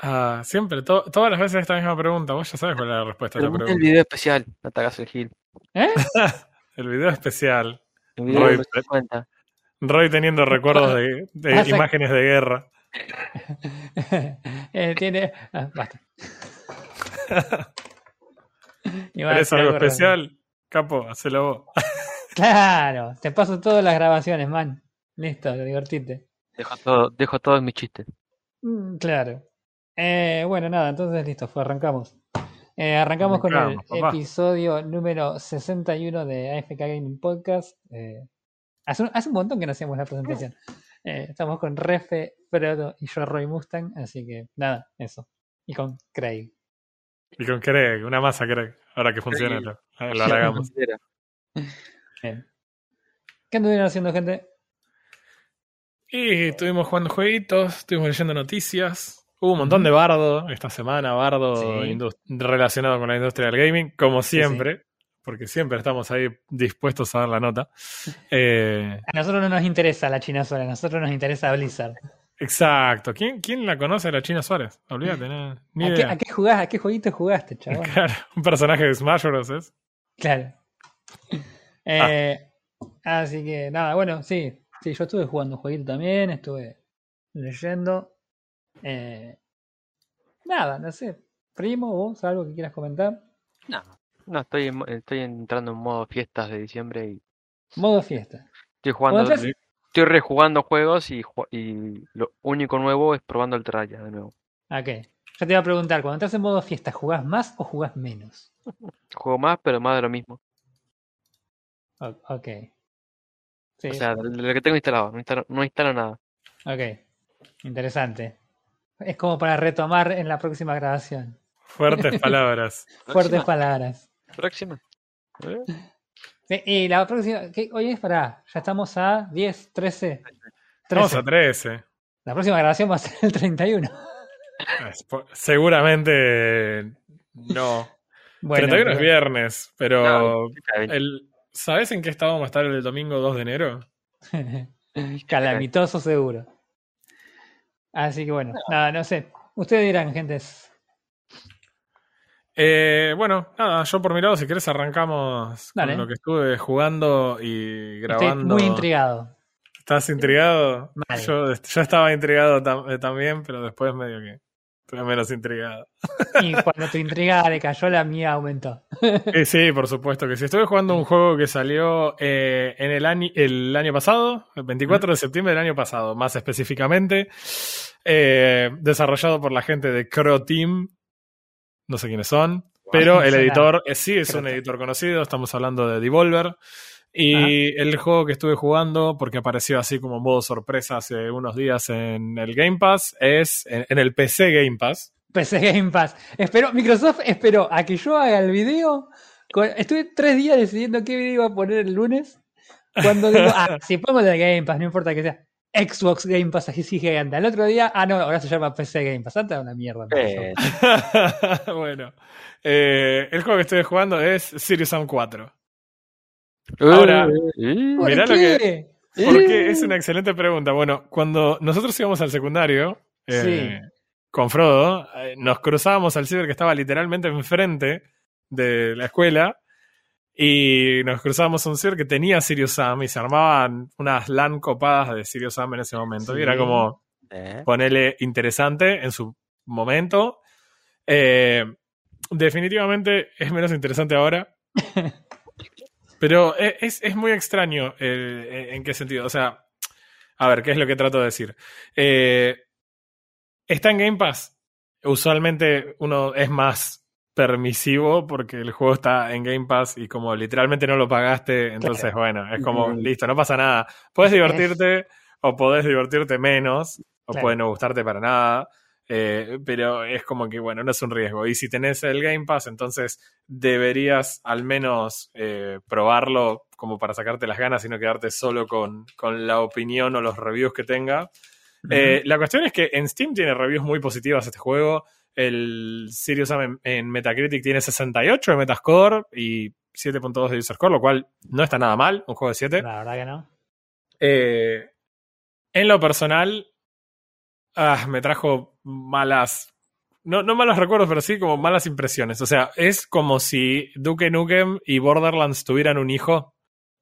Ah, siempre, to- todas las veces esta misma pregunta. Vos ya sabes cuál es la respuesta a esta mira el pregunta. video especial, no te hagas el gil. ¿Eh? El video especial. El video Roy, no se cuenta. Roy teniendo recuerdos de, imágenes de guerra. Eh, tiene. ah, basta. ¿Querés algo especial? Capo, hacelo vos. Claro, te paso todas las grabaciones, man. Listo, divertite. Dejo todo, dejo todo en mi chiste. Mm, claro. Eh, bueno, nada, entonces listo, fue, arrancamos. Eh, arrancamos con el papá. episodio número 61 de AFK Gaming Podcast. Eh, hace, un, hace un montón que no hacíamos la presentación. Eh, estamos con Refe, Frodo y yo, Roy Mustang, así que nada, eso. Y con Craig. Y con Craig, una masa Craig. Ahora que funciona, lo, lo hagamos. Bien. ¿Qué anduvieron haciendo, gente? Y estuvimos jugando jueguitos, estuvimos leyendo noticias. Hubo un montón de bardo esta semana, bardo Sí. relacionado con la industria del gaming, como siempre, porque siempre estamos ahí dispuestos a dar la nota. Eh, A nosotros no nos interesa la China sola, a nosotros nos interesa Blizzard. exacto. ¿Quién, ¿Quién la conoce, la China Suárez? Olvídate, no, ni ¿A qué, a qué jugás? ¿A qué jueguito jugaste, chaval? Claro, un personaje de Smash Bros. es. Claro. Eh, Así que nada, bueno, sí, sí, yo estuve jugando un jueguito también, estuve leyendo. Eh, nada, no sé. Primo, vos, algo que quieras comentar. No, no estoy, en estoy entrando en modo fiestas de diciembre y Modo fiesta. estoy jugando, estoy rejugando juegos y, y lo único nuevo es probando el Terraria de nuevo. Ok. Yo te iba a preguntar, cuando estás en modo fiesta, ¿jugás más o jugás menos? Juego más, pero más de lo mismo. Ok. Sí, O sea, de lo que tengo instalado, no instalo, no instalo nada. ok. Interesante. Es como para retomar en la próxima grabación. Fuertes palabras. Fuertes Próxima, palabras. próxima. ¿Eh? Sí, y la próxima, ¿qué? hoy es para, ya estamos a 10, 13. Vamos 13. a 13. La próxima grabación va a ser el 31. Es po- Seguramente no. Bueno, 31 es viernes, pero No, el, ¿sabes en qué estado vamos a estar el domingo 2 de enero? calamitoso seguro. Así que bueno, nada, no sé. Ustedes dirán, gentes. Eh, bueno, nada, yo por mi lado, si querés arrancamos Dale. con lo que estuve jugando y Estoy grabando. muy intrigado. ¿Estás intrigado? Mal. Yo, yo estaba intrigado tam- eh, también, pero después medio que estuve menos intrigado. Y cuando tu intriga le cayó, la mía aumentó. Eh, sí, por supuesto que sí. Estuve jugando un juego que salió eh, en el año, el año pasado, el 24 de septiembre del año pasado, más específicamente, eh, desarrollado por la gente de Crow Team. No sé quiénes son, pero el editor eh, sí es un editor conocido. Estamos hablando de Devolver. Y el juego que estuve jugando, porque apareció así como modo sorpresa hace unos días en el Game Pass, es en, en el PC Game Pass. PC Game Pass. Espero, Microsoft esperó a que yo haga el video. con- Estuve tres días decidiendo qué video iba a poner el lunes. Cuando digo, ah, si pongo el Game Pass, no importa que sea Xbox Game Pass, así sí anda. El otro día, ah, no, ahora se llama PC Game Pass. Antes una mierda. Eh, bueno, eh, el juego que estoy jugando es Serious Sam 4. Ahora- eh, ¿Por mirá lo qué? Porque es una excelente pregunta. Bueno, cuando nosotros íbamos al secundario eh, con Frodo, eh, nos cruzábamos al ciber que estaba literalmente enfrente de la escuela y nos cruzábamos a un ciber que tenía Sirius Sam y se armaban unas LAN copadas de Sirius Sam en ese momento. Sí. Y era como, eh. ponerle interesante en su momento. Eh, definitivamente es menos interesante ahora. Pero e- es, es muy extraño eh, en qué sentido. O sea, a ver, ¿qué es lo que trato de decir? Eh, está en Game Pass. Usualmente uno es más permisivo porque el juego está en Game Pass y como literalmente no lo pagaste, entonces bueno, es como listo, no pasa nada. Puedes divertirte o podés divertirte menos o Claro. puede no gustarte para nada. Eh, pero es como que, bueno, no es un riesgo. Y si tenés el Game Pass, entonces deberías al menos eh, probarlo como para sacarte las ganas y no quedarte solo con, con la opinión o los reviews que tenga. Eh, la cuestión es que en Steam tiene reviews muy positivas este juego. El Sirius Sam en, Metacritic tiene 68 de Metascore y 7.2 de User Score, lo cual no está nada mal, un juego de 7. La verdad que no. En lo personal, ah, me trajo malas no, no malos recuerdos, pero sí como malas impresiones. O sea, es como si Duke Nukem y Borderlands tuvieran un hijo,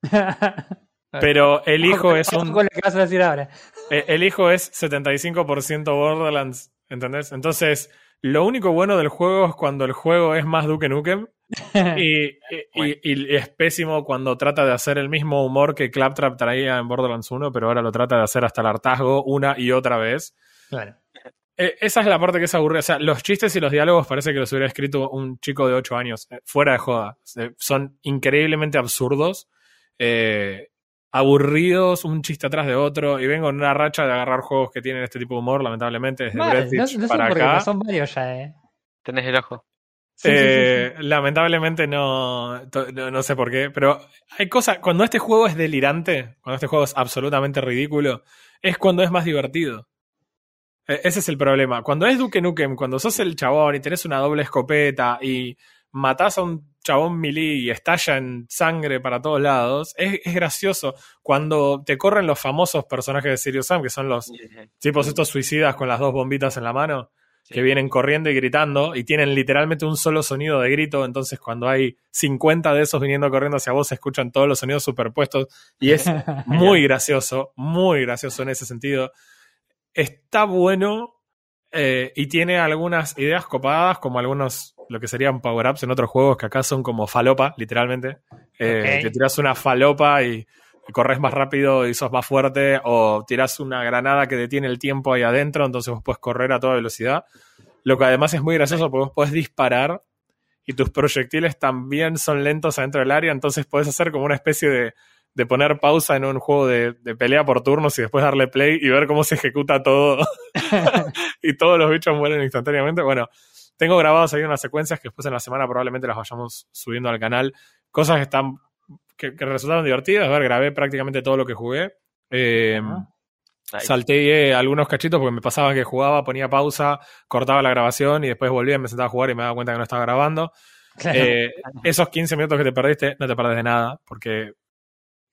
pero el hijo es un. Con lo que vas a decir ahora. Eh, El hijo es 75% Borderlands, ¿entendés? Entonces, lo único bueno del juego es cuando el juego es más Duke Nukem y, y- y- y es pésimo cuando trata de hacer el mismo humor que Claptrap traía en Borderlands 1, pero ahora lo trata de hacer hasta el hartazgo una y otra vez. Claro. Eh, esa es la parte que es aburrida. O sea, los chistes y los diálogos parece que los hubiera escrito un chico de 8 años, eh, fuera de joda. Eh, son increíblemente absurdos, eh, aburridos, un chiste atrás de otro. Y vengo en una racha de agarrar juegos que tienen este tipo de humor, lamentablemente, desde Mal, Breath no, no sé para por qué, acá. pero son varios ya, eh. Tenés el ojo. Sí, sí, sí, Lamentablemente no, no sé por qué, pero hay cosas, cuando este juego es delirante, cuando este juego es absolutamente ridículo, es cuando es más divertido. E- Ese es el problema. Cuando es Duke Nukem, cuando sos el chabón y tenés una doble escopeta y matás a un chabón melee y estalla en sangre para todos lados, es, es gracioso. Cuando te corren los famosos personajes de Serious Sam, que son los tipos estos suicidas con las dos bombitas en la mano, que vienen corriendo y gritando y tienen literalmente un solo sonido de grito, entonces cuando hay 50 de esos viniendo corriendo hacia vos se escuchan todos los sonidos superpuestos y es muy gracioso, muy gracioso en ese sentido. Está bueno eh, y tiene algunas ideas copadas, como algunos, lo que serían power-ups en otros juegos que acá son como falopa, literalmente. Eh, Ok. Que tiras una falopa y y corres más rápido y sos más fuerte, o tiras una granada que detiene el tiempo ahí adentro, entonces vos puedes correr a toda velocidad. Lo que además es muy gracioso porque vos podés disparar y tus proyectiles también son lentos adentro del área, entonces podés hacer como una especie de, de poner pausa en un juego de, de pelea por turnos y después darle play y ver cómo se ejecuta todo y todos los bichos mueren instantáneamente. Bueno, tengo grabadas ahí unas secuencias que después en la semana probablemente las vayamos subiendo al canal. Cosas que están que, que resultaron divertidas. A ver, grabé prácticamente todo lo que jugué. Eh, eh, algunos cachitos porque me pasaba que jugaba, ponía pausa, cortaba la grabación y después volvía, me sentaba a jugar y me daba cuenta que no estaba grabando. Claro. Eh, esos 15 minutos que te perdiste, no te perdés de nada, porque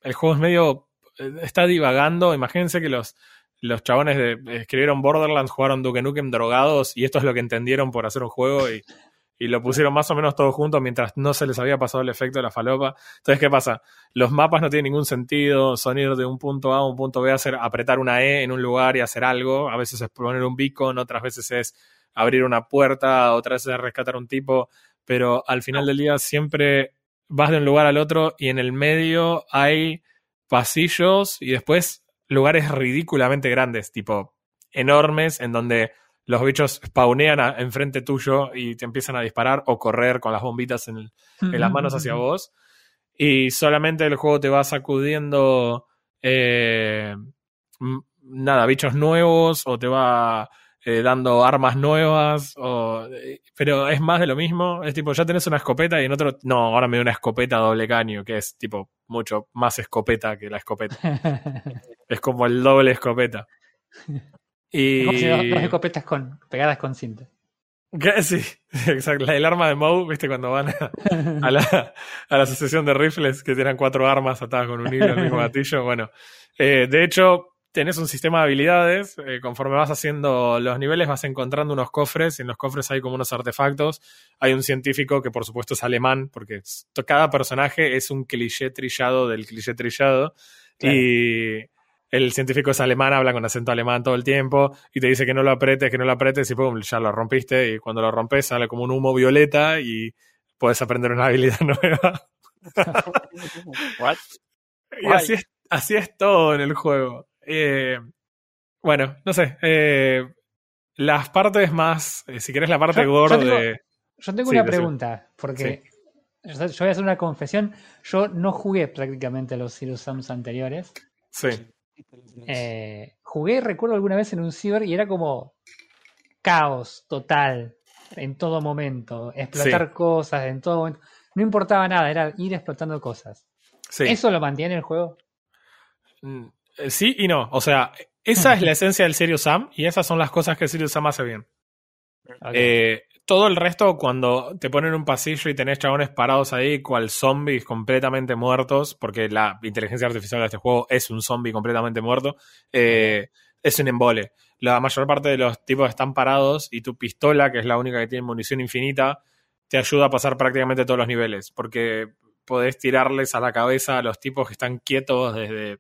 el juego es medio. eh, está divagando. Imagínense que los, los chabones de, escribieron Borderlands, jugaron Duke Nukem drogados y esto es lo que entendieron por hacer un juego y, y lo pusieron más o menos todo junto mientras no se les había pasado el efecto de la falopa. Entonces, ¿qué pasa? Los mapas no tienen ningún sentido, son ir de un punto A a un punto B, hacer, apretar una E en un lugar y hacer algo. A veces es poner un beacon, otras veces es abrir una puerta, otras veces es rescatar un tipo, pero al final del día siempre vas de un lugar al otro y en el medio hay pasillos y después lugares ridículamente grandes, tipo enormes, en donde los bichos spawnean a- enfrente tuyo y te empiezan a disparar o correr con las bombitas en, el- en las manos hacia vos. Y solamente el juego te va sacudiendo eh, nada, bichos nuevos o te va eh, dando armas nuevas. O, eh, pero es más de lo mismo. Es tipo, ya tenés una escopeta y en otro. No, ahora me da una escopeta doble caño, que es tipo mucho más escopeta que la escopeta. Es como el doble escopeta. Y. Como si dos, escopetas con, pegadas con cinta. Sí, exacto. El arma de Moe, ¿viste? Cuando van a, a la, a la asociación de rifles que tienen cuatro armas atadas con un hilo en el mismo gatillo. Bueno, eh, de hecho, tenés un sistema de habilidades. eh, conforme vas haciendo los niveles, vas encontrando unos cofres. Y en los cofres hay como unos artefactos. Hay un científico que, por supuesto, es alemán, porque cada personaje es un cliché trillado del cliché trillado. Claro. Y el científico es alemán, habla con acento alemán todo el tiempo y te dice que no lo apretes, que no lo apretes y pum, ya lo rompiste y cuando lo rompes sale como un humo violeta y puedes aprender una habilidad nueva. What? Y así es, así es todo en el juego. Eh, bueno, no sé. eh, las partes más, eh, si querés la parte Yo- yo gorda tengo- de... Yo tengo Sí, una pregunta, porque yo yo voy a hacer una confesión. Yo no jugué prácticamente a los Zero Sums anteriores. Sí, Eh, jugué, recuerdo alguna vez en un ciber y era como caos total en todo momento. Explotar cosas en todo momento. No importaba nada, era ir explotando cosas. sí. ¿Eso lo mantiene el juego? Mm, Sí y no. O sea, esa es la esencia del Serious Sam y esas son las cosas que el Serious Sam hace bien. Eh, todo el resto, cuando te ponen un pasillo y tenés chabones parados ahí, cual zombies completamente muertos, porque la inteligencia artificial de este juego es un zombie completamente muerto, eh, es un embole. la mayor parte de los tipos están parados y tu pistola, que es la única que tiene munición infinita, te ayuda a pasar prácticamente todos los niveles, porque podés tirarles a la cabeza a los tipos que están quietos desde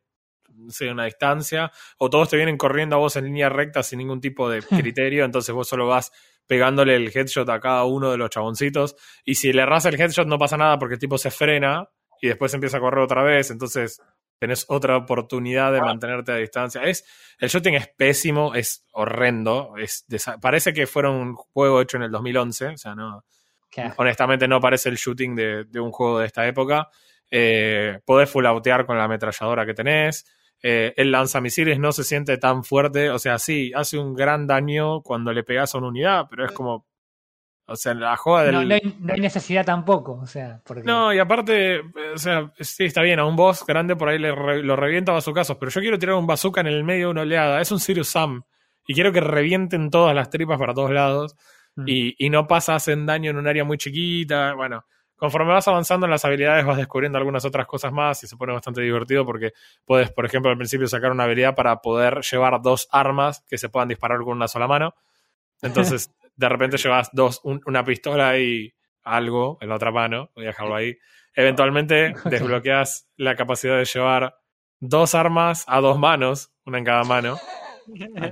sé, una distancia, o todos te vienen corriendo a vos en línea recta sin ningún tipo de criterio, entonces vos solo vas pegándole el headshot a cada uno de los chaboncitos, y si le erras el headshot no pasa nada porque el tipo se frena y después empieza a correr otra vez, entonces tenés otra oportunidad de mantenerte a distancia. Es, el shooting es pésimo, es horrendo, es parece que fuera un juego hecho en el 2011, o sea, no, honestamente no parece el shooting de, de un juego de esta época. Eh, podés fullautear con la ametralladora que tenés. Eh, el lanzamisiles no se siente tan fuerte. O sea, sí, hace un gran daño cuando le pegas a una unidad, pero es como. O sea, la joda del. No, no hay, no hay necesidad tampoco, o sea, porque No, y aparte, eh, o sea, sí, está bien, a un boss grande por ahí le re- lo revienta a bazucazos, pero yo quiero tirar un bazooka en el medio de una oleada. Es un Sirius Sam. Y quiero que revienten todas las tripas para todos lados. Mm. Y, y no pasa, hacen daño en un área muy chiquita. Bueno, conforme vas avanzando en las habilidades, vas descubriendo algunas otras cosas más y se pone bastante divertido porque puedes, por ejemplo, al principio sacar una habilidad para poder llevar dos armas que se puedan disparar con una sola mano. Entonces, de repente llevas dos, un- una pistola y algo en la otra mano. Voy a dejarlo ahí. Eventualmente desbloqueas la capacidad de llevar dos armas a dos manos, una en cada mano.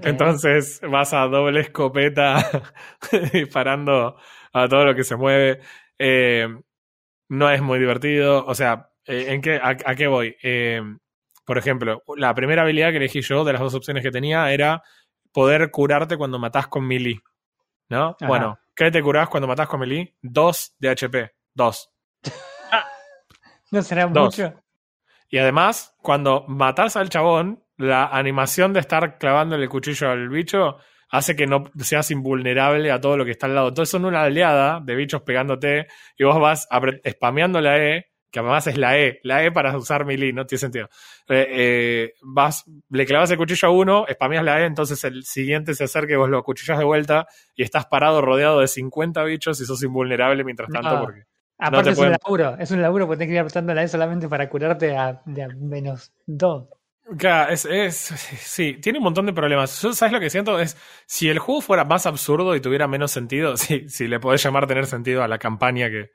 Entonces vas a doble escopeta disparando a todo lo que se mueve. Eh, no es muy divertido. O sea, eh, ¿en qué, a, a qué voy? Eh, por ejemplo, la primera habilidad que elegí yo de las dos opciones que tenía era poder curarte cuando matás con melee. ¿No? Ajá. Bueno, ¿qué te curás cuando matás con melee? Dos de HP. Dos. no será Dos. mucho. Y además, cuando matás al chabón, la animación de estar clavándole el cuchillo al bicho hace que no seas invulnerable a todo lo que está al lado. Entonces son una oleada de bichos pegándote y vos vas spameando la E, que además es la E, la E para usar melee, no tiene sentido. Eh, eh, vas, le clavas el cuchillo a uno, spameas la E, entonces el siguiente se acerca y vos lo acuchillas de vuelta y estás parado rodeado de 50 bichos y sos invulnerable mientras tanto No. porque Aparte te es pueden- un laburo, es un laburo porque tenés que ir apretando la E solamente para curarte a, de a menos dos. Claro, es, es, sí, tiene un montón de problemas. Yo, ¿sabes lo que siento? Es, si el juego fuera más absurdo y tuviera menos sentido, sí, si le podés llamar tener sentido a la campaña que,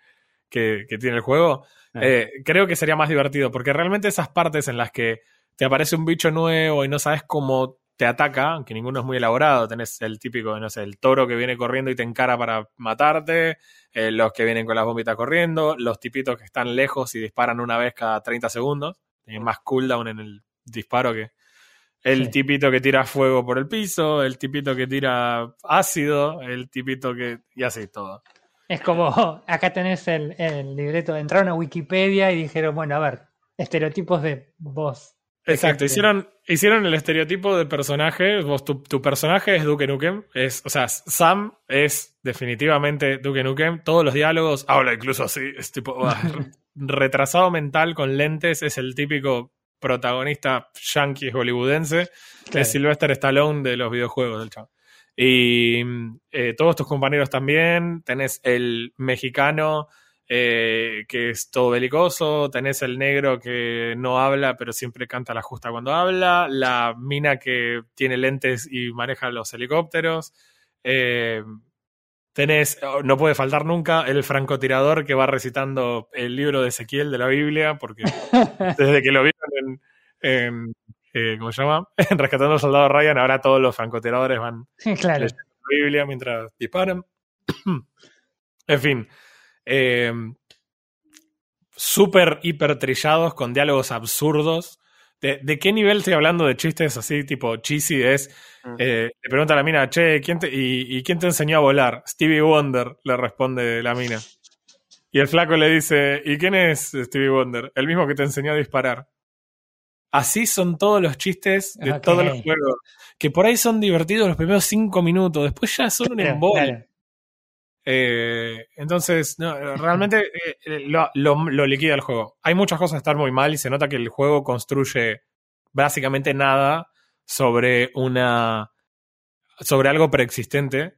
que, que tiene el juego, Ah. eh, creo que sería más divertido, porque realmente esas partes en las que te aparece un bicho nuevo y no sabes cómo te ataca, aunque ninguno es muy elaborado, tenés el típico, no sé, el toro que viene corriendo y te encara para matarte, eh, los que vienen con las bombitas corriendo, los tipitos que están lejos y disparan una vez cada 30 segundos, tienen más cooldown en el disparo que el Sí. tipito que tira fuego por el piso, el tipito que tira ácido, el tipito que... y así todo. Es como, acá tenés el, el libreto, entraron a Wikipedia y dijeron, bueno, a ver, estereotipos de voz. Exacto, hicieron, hicieron el estereotipo de personaje. Vos, tu, tu personaje es Duke Nukem. Es, o sea, Sam es definitivamente Duke Nukem. Todos los diálogos, habla incluso así, es tipo ah, retrasado mental con lentes. Es el típico protagonista yankee hollywoodense. Claro. Es Sylvester Stallone de los videojuegos del chavo. Y eh, todos tus compañeros también. Tenés el mexicano eh, que es todo belicoso. Tenés el negro que no habla, pero siempre canta la justa cuando habla. La mina que tiene lentes y maneja los helicópteros. Eh, tenés, oh, no puede faltar nunca, el francotirador que va recitando el libro de Ezequiel de la Biblia, porque desde que lo vieron en, en, eh, ¿cómo se llama? En Rescatando al Soldado Ryan, ahora todos los francotiradores van claro. leyendo la Biblia mientras disparan. en fin. Eh, Súper hiper trillados con diálogos absurdos. ¿De, de qué nivel estoy hablando de chistes así, tipo cheesy? Es. Mm. eh, le pregunta a la mina, che, ¿quién te, y, y quién te enseñó a volar? Stevie Wonder, le responde la mina. Y el flaco le dice, ¿y quién es Stevie Wonder? El mismo que te enseñó a disparar. Así son todos los chistes de todos los juegos. Que por ahí son divertidos los primeros cinco minutos, después ya son un embole. Eh, entonces, no, realmente eh, eh, lo, lo- lo liquida el juego. Hay muchas cosas que están muy mal y se nota que el juego construye básicamente nada sobre una. sobre algo preexistente.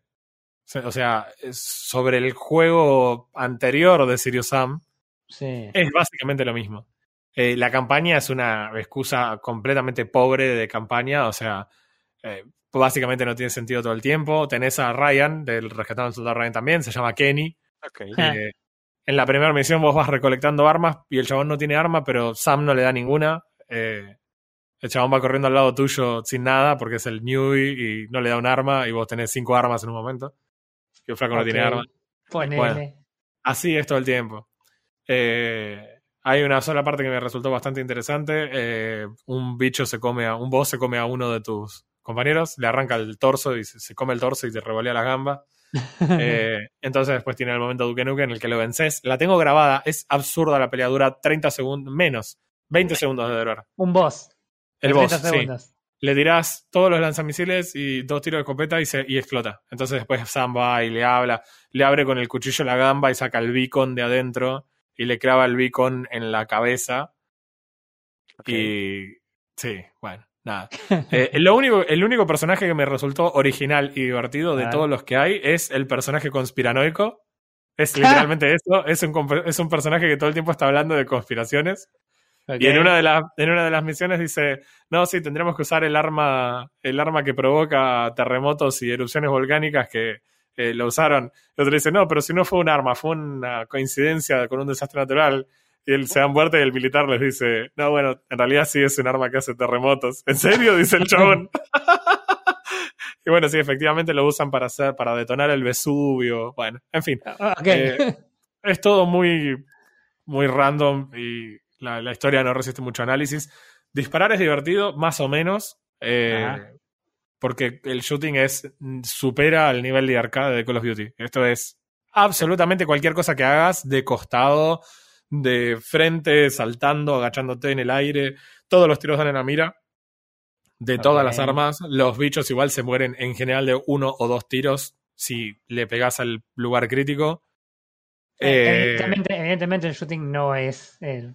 O sea, sobre el juego anterior de Sirius Sam. Sí. Es básicamente lo mismo. Eh, la campaña es una excusa completamente pobre de campaña, o sea, eh, básicamente no tiene sentido todo el tiempo. Tenés a Ryan, del Rescatado del Soldado Ryan también, se llama Kenny. Ok. Ah. Eh, en la primera misión vos vas recolectando armas y el chabón no tiene arma, pero Sam no le da ninguna. Eh, el chabón va corriendo al lado tuyo sin nada porque es el Newbie y no le da un arma y vos tenés cinco armas en un momento. Y el flaco no tiene arma. Ponele. Bueno. Así es todo el tiempo. Eh, hay una sola parte que me resultó bastante interesante. Eh, un bicho se come a, un boss se come a uno de tus compañeros, le arranca el torso y se, se come el torso y te revolea las gambas. Eh, entonces después tiene el momento Duke Nukem en el que lo vences. La tengo grabada, es absurda la pelea, dura 30 segundos, menos, 20 segundos de durar. Un boss. El boss, 30 sí. Le tirás todos los lanzamisiles y dos tiros de escopeta y, se, y explota. Entonces después Sam va y le habla, le abre con el cuchillo la gamba y saca el beacon de adentro y le clava el beacon en la cabeza. Y sí, bueno, nada. Eh, lo único, el único personaje que me resultó original y divertido de todos los que hay es el personaje conspiranoico. Es literalmente eso. Es un, es un personaje que todo el tiempo está hablando de conspiraciones. Y en una, de las en una de las misiones dice, no, sí, tendremos que usar el arma, el arma que provoca terremotos y erupciones volcánicas que eh, lo usaron. El otro dice, no, pero si no fue un arma, fue una coincidencia con un desastre natural. Y él se dan vuelta y el militar les dice, no, bueno, en realidad sí es un arma que hace terremotos. ¿En serio? Dice el chabón. y bueno, sí, efectivamente lo usan para hacer, para detonar el Vesubio. Bueno, en fin Ah, eh, es todo muy, muy random y la, la historia no resiste mucho análisis. Disparar es divertido, más o menos, eh, porque el shooting es supera al nivel de arcade de Call of Duty. Esto es absolutamente cualquier cosa que hagas de costado, de frente, saltando, agachándote en el aire. Todos los tiros dan en la mira. De todas las armas, los bichos igual se mueren en general de uno o dos tiros si le pegas al lugar crítico. Eh, evidentemente, evidentemente el shooting no es el.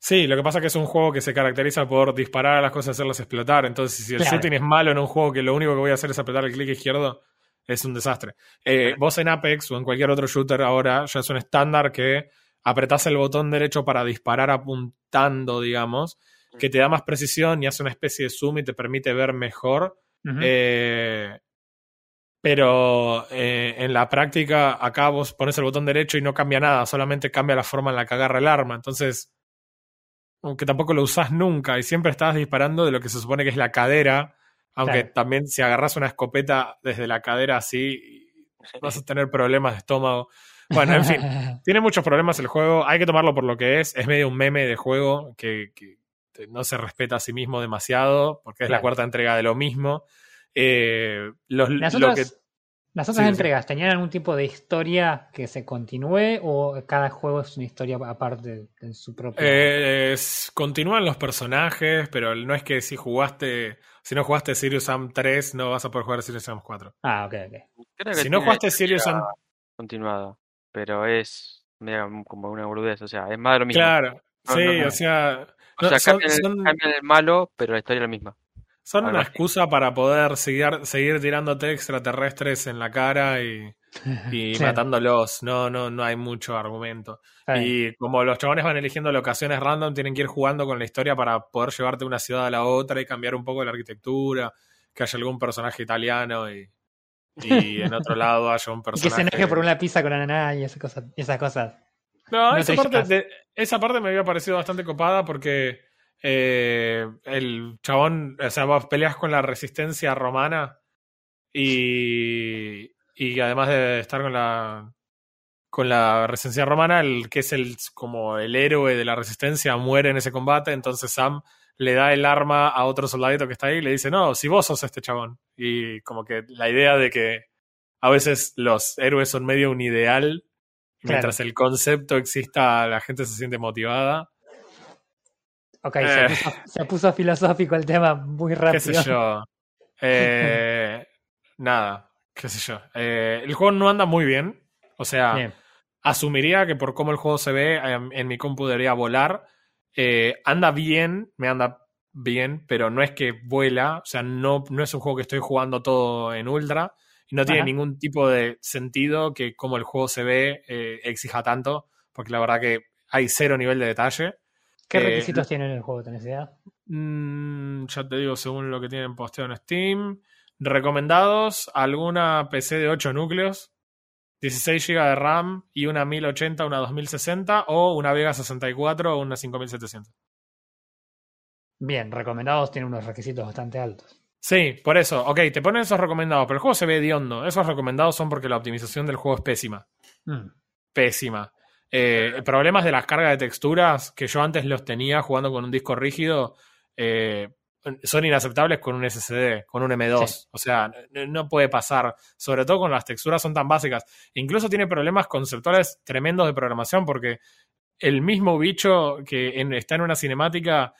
Sí, lo que pasa es que es un juego que se caracteriza por disparar a las cosas y hacerlas explotar. Entonces, si el Claro. shooting es malo en un juego que lo único que voy a hacer es apretar el clic izquierdo, es un desastre. Eh, vos en Apex o en cualquier otro shooter ahora ya es un estándar que apretás el botón derecho para disparar apuntando, digamos, que te da más precisión y hace una especie de zoom y te permite ver mejor. Eh, pero eh, en la práctica, acá vos pones el botón derecho y no cambia nada, solamente cambia la forma en la que agarra el arma. Entonces, aunque tampoco lo usás nunca y siempre estás disparando de lo que se supone que es la cadera, aunque Claro. también si agarras una escopeta desde la cadera así, vas a tener problemas de estómago. Bueno, en fin, tiene muchos problemas el juego, hay que tomarlo por lo que es, es medio un meme de juego que, que no se respeta a sí mismo demasiado, porque es la cuarta entrega de lo mismo. Eh, los, Las lo otras, que, las otras sí, sí. entregas, ¿tenían algún tipo de historia que se continúe o cada juego es una historia aparte en su propio? eh, es- continúan los personajes, pero no es que si jugaste, si no jugaste Sirius Sam 3, no vas a poder jugar Sirius Sam 4. Ah, ok, ok. Creo que Si no jugaste Sirius Sam continuada, pero es medio como una boludez, o sea, es más de lo mismo. Claro, No, sí, no, no. o sea, O sea, son, cambian, el, son- cambian el malo, pero la historia es la misma. son una excusa para poder seguir, seguir tirándote extraterrestres en la cara y, y Claro. matándolos. No, no, no hay mucho argumento. Y como los chabones van eligiendo locaciones random, tienen que ir jugando con la historia para poder llevarte de una ciudad a la otra y cambiar un poco la arquitectura, que haya algún personaje italiano y, y en otro lado haya un Y que se personaje. enoje por una pizza con ananá y esas cosas. Esas cosas. No, No esa, te parte llevas. de- esa parte me había parecido bastante copada porque eh, el chabón, o sea, vos peleas con la resistencia romana y, y además de estar con la con la resistencia romana, el que es el como el héroe de la resistencia muere en ese combate, entonces Sam le da el arma a otro soldadito que está ahí y le dice, no, si vos sos este chabón. Y como que la idea de que a veces los héroes son medio un ideal, mientras el concepto exista, la gente se siente motivada. Ok, Eh. se, puso, se puso filosófico el tema muy rápido. qué sé yo. Eh, nada, qué sé yo. Eh, el juego no anda muy bien. O sea, Bien. asumiría que por cómo el juego se ve, en, en mi compu debería volar. Eh, anda bien, me anda bien, pero no es que vuela. O sea, no, no es un juego que estoy jugando todo en ultra. Y no tiene ningún tipo de sentido que como el juego se ve eh, exija tanto. Porque la verdad que hay cero nivel de detalle. ¿Qué eh, requisitos tiene el juego? ¿Tenés idea? Mm, ya te digo, según lo que tienen posteado en Steam, recomendados alguna PC de 8 núcleos, 16 GB de RAM y una 1080, una 2060 o una Vega 64 o una 5700. Bien, recomendados tienen unos requisitos bastante altos. Sí, por eso. Ok, te ponen esos recomendados, pero el juego se ve hediondo. Esos recomendados son porque la optimización del juego es pésima. Mm. Pésima. Eh, problemas de las cargas de texturas que yo antes los tenía jugando con un disco rígido eh, son inaceptables con un SSD, con un M2. Sí. O sea, no puede pasar. Sobre todo con las texturas son tan básicas. Incluso tiene problemas conceptuales tremendos de programación porque el mismo bicho que en- está en una cinemática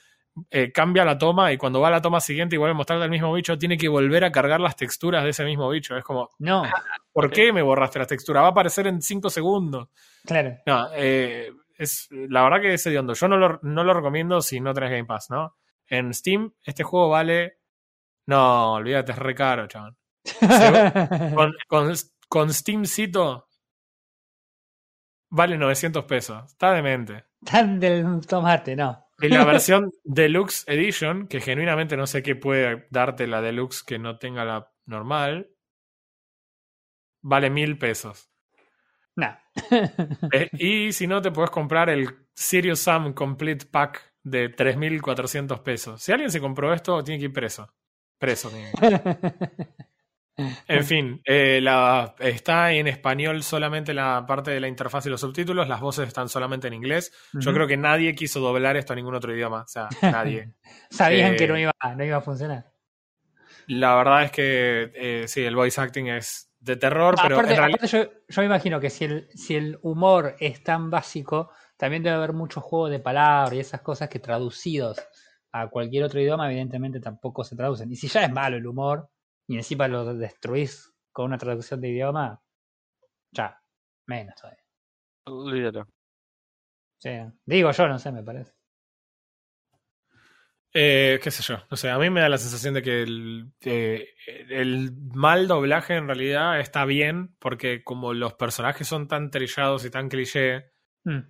eh, cambia la toma y cuando va a la toma siguiente y vuelve a mostrarte el mismo bicho, tiene que volver a cargar las texturas de ese mismo bicho. Es como, No, ¿por qué me borraste las texturas? Va a aparecer en 5 segundos. claro. No, eh, es, la verdad que es hediondo. Yo no lo, no lo recomiendo si no tenés Game Pass, ¿no? En Steam, este juego vale. No, olvídate, es re caro, chaval. Con, con, con Steamcito vale 900 pesos. Está demente. Tan del tomate, no. Y la versión Deluxe Edition, que genuinamente no sé qué puede darte la Deluxe que no tenga la normal, vale mil pesos. No. Eh, y si no, te puedes comprar el Serious Sam Complete Pack de 3.400 pesos. Si alguien se compró esto, tiene que ir preso. Preso. tiene que ir. En fin, eh, la, está en español solamente la parte de la interfaz y los subtítulos. Las voces están solamente en inglés. Yo creo que nadie quiso doblar esto a ningún otro idioma. O sea, nadie. Sabían eh, que no iba, no iba a funcionar. La verdad es que eh, sí, el voice acting es de terror, pero aparte, en realidad. aparte yo, yo me imagino que si el, si el humor es tan básico, también debe haber mucho juego de palabras y esas cosas que traducidos a cualquier otro idioma, evidentemente tampoco se traducen. Y si ya es malo el humor, y encima lo destruís con una traducción de idioma, ya, menos todavía. Olvídalo. Sí, digo yo, no sé, me parece. Eh, qué sé yo, no sé, a mí me da la sensación de que el, eh, el mal doblaje en realidad está bien, porque como los personajes son tan trillados y tan cliché, Mm.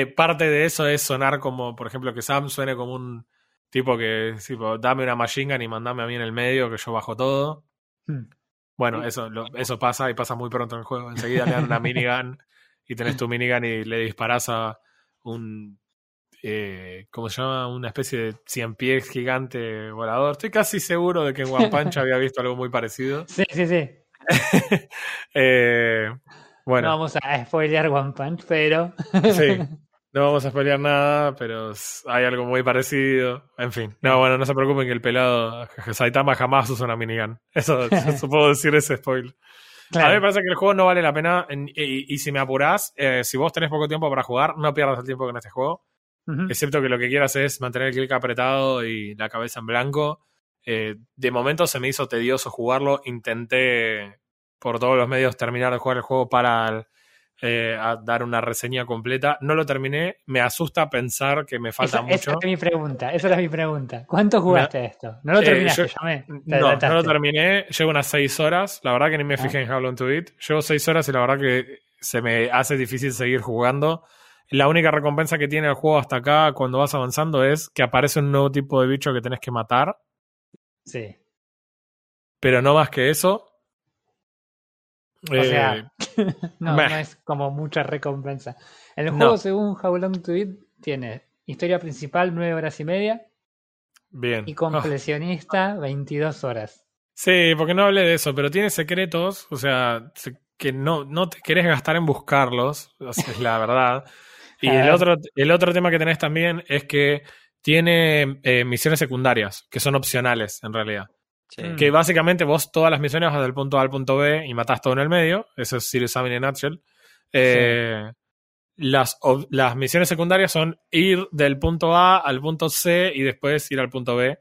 Eh, parte de eso es sonar como, por ejemplo, que Sam suene como un tipo que, tipo, dame una machine gun y mandame a mí en el medio, que yo bajo todo. Mm. Bueno, eso, lo- eso pasa y pasa muy pronto en el juego. Enseguida le dan una minigun y tenés tu minigun y le disparas a un. Eh, ¿Cómo se llama? Una especie de cien pies gigante volador. Estoy casi seguro de que en One Punch había visto algo muy parecido. Sí, sí, sí. Eh, bueno, No vamos a spoilear One Punch, pero. sí. No vamos a spoilear nada, pero hay algo muy parecido. En fin. No, bueno, no se preocupen que el pelado Saitama jamás usa una minigun. Eso, eso puedo decir ese spoiler. A mí me parece que el juego no vale la pena. en- y, y si me apurás, eh, si vos tenés poco tiempo para jugar, no pierdas el tiempo con este juego. Excepto que lo que quieras es mantener el clic apretado y la cabeza en blanco. Eh, de momento se me hizo tedioso jugarlo. Intenté por todos los medios terminar de jugar el juego para eh, a dar una reseña completa. No lo terminé. Me asusta pensar que me falta Esa, esa mucho. era mi pregunta, esa era mi pregunta. ¿Cuánto jugaste esto? No lo Eh, terminaste, yo- ya me. te No, no lo terminé. Llevo unas 6 horas. La verdad que ni me Ah. fijé en How Long to Beat. Llevo 6 horas y la verdad que se me hace difícil seguir jugando. La única recompensa que tiene el juego hasta acá cuando vas avanzando es que aparece un nuevo tipo de bicho que tenés que matar. Sí. Pero no más que eso. O Eh, sea, no, no es como mucha recompensa. El No. juego, según How Long to Beat, tiene historia principal 9 horas y media bien. y Ah, completionista 22 horas. sí, porque no hablé de eso, pero tiene secretos, o sea, se- que no, no te querés gastar en buscarlos, es la verdad. Y el Ah. otro, el otro tema que tenés también es que tiene eh, misiones secundarias, que son opcionales en realidad. Sí. Mm. Que básicamente vos todas las misiones vas del punto A al punto B y matás todo en el medio. Eso es Serious Sam in a nutshell. Eh, las, las misiones secundarias son ir del punto A al punto C y después ir al punto B.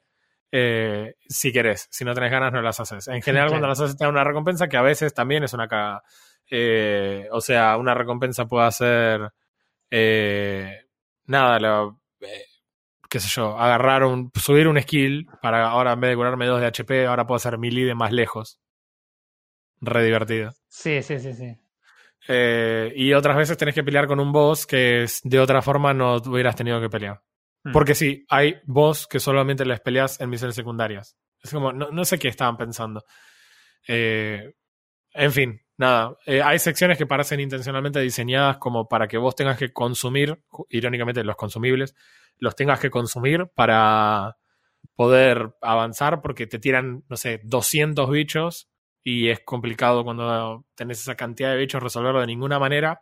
eh, si querés, si no tenés ganas no las haces. En general Claro. cuando las haces te dan una recompensa que a veces también es una cagada. Eh, o sea, una recompensa puede ser eh, nada, lo, eh, qué sé yo, agarrar un, subir un skill para ahora en vez de curarme 2 de HP, ahora puedo hacer melee de más lejos. Re divertido. Sí, sí, sí, sí. Eh, y otras veces tenés que pelear con un boss que de otra forma no hubieras tenido que pelear. Mm. Porque sí, hay boss que solamente les peleas en misiones secundarias. Es como, no, no sé qué estaban pensando. Eh, en fin, nada. Eh, hay secciones que parecen intencionalmente diseñadas como para que vos tengas que consumir, irónicamente los consumibles, los tengas que consumir para poder avanzar porque te tiran, no sé, 200 bichos y es complicado cuando tenés esa cantidad de bichos resolverlo de ninguna manera.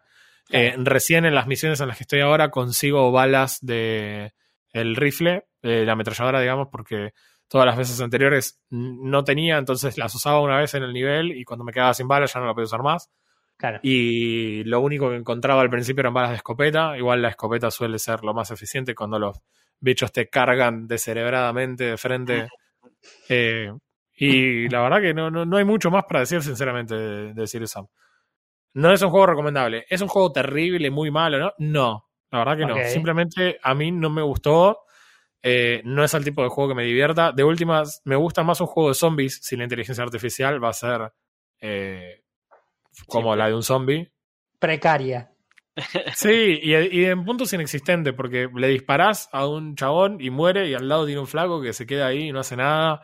Eh, recién en las misiones en las que estoy ahora consigo balas de el rifle, eh, la ametralladora, digamos, porque todas las veces anteriores no tenía, entonces las usaba una vez en el nivel y cuando me quedaba sin balas ya no la podía usar más. Claro. Y lo único que encontraba al principio eran balas de escopeta. Igual la escopeta suele ser lo más eficiente cuando los bichos te cargan descerebradamente de frente. Eh, y la verdad que no, no, no hay mucho más para decir, sinceramente, de, de Serious Sam. No es un juego recomendable. ¿Es un juego terrible, muy malo, no? No, la verdad que no. Simplemente a mí no me gustó. Eh, no es el tipo de juego que me divierta. De últimas, me gusta más un juego de zombies si la inteligencia artificial va a ser eh, como la de un zombie. Precaria. Sí, y, y en puntos inexistente, porque le disparás a un chabón y muere, y al lado tiene un flaco que se queda ahí y no hace nada.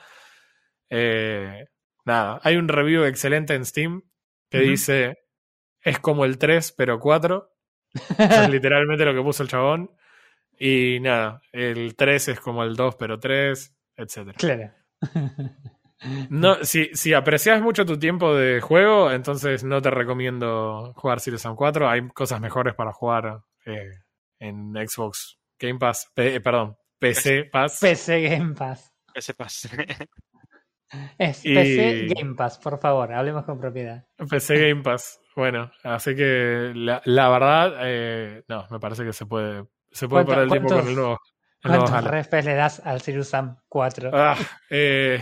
Eh, nada, hay un review excelente en Steam que dice: es como el 3, pero 4. Eso es literalmente lo que puso el chabón. Y nada, el 3 es como el 2, pero 3, etc. claro. No, si, si aprecias mucho tu tiempo de juego, entonces no te recomiendo jugar Serious Sam 4. Hay cosas mejores para jugar eh, en Xbox Game Pass, P- eh, perdón, PC Pass. PC Game Pass. Ese pase. Es Y- PC Game Pass, por favor, hablemos con propiedad. PC Game Pass. Bueno, así que la, la verdad, eh, no, me parece que se puede, se puede ¿Cuánto- perder el tiempo con el nuevo. el ¿Cuántos le das al Sirius Sam 4? Ah, eh,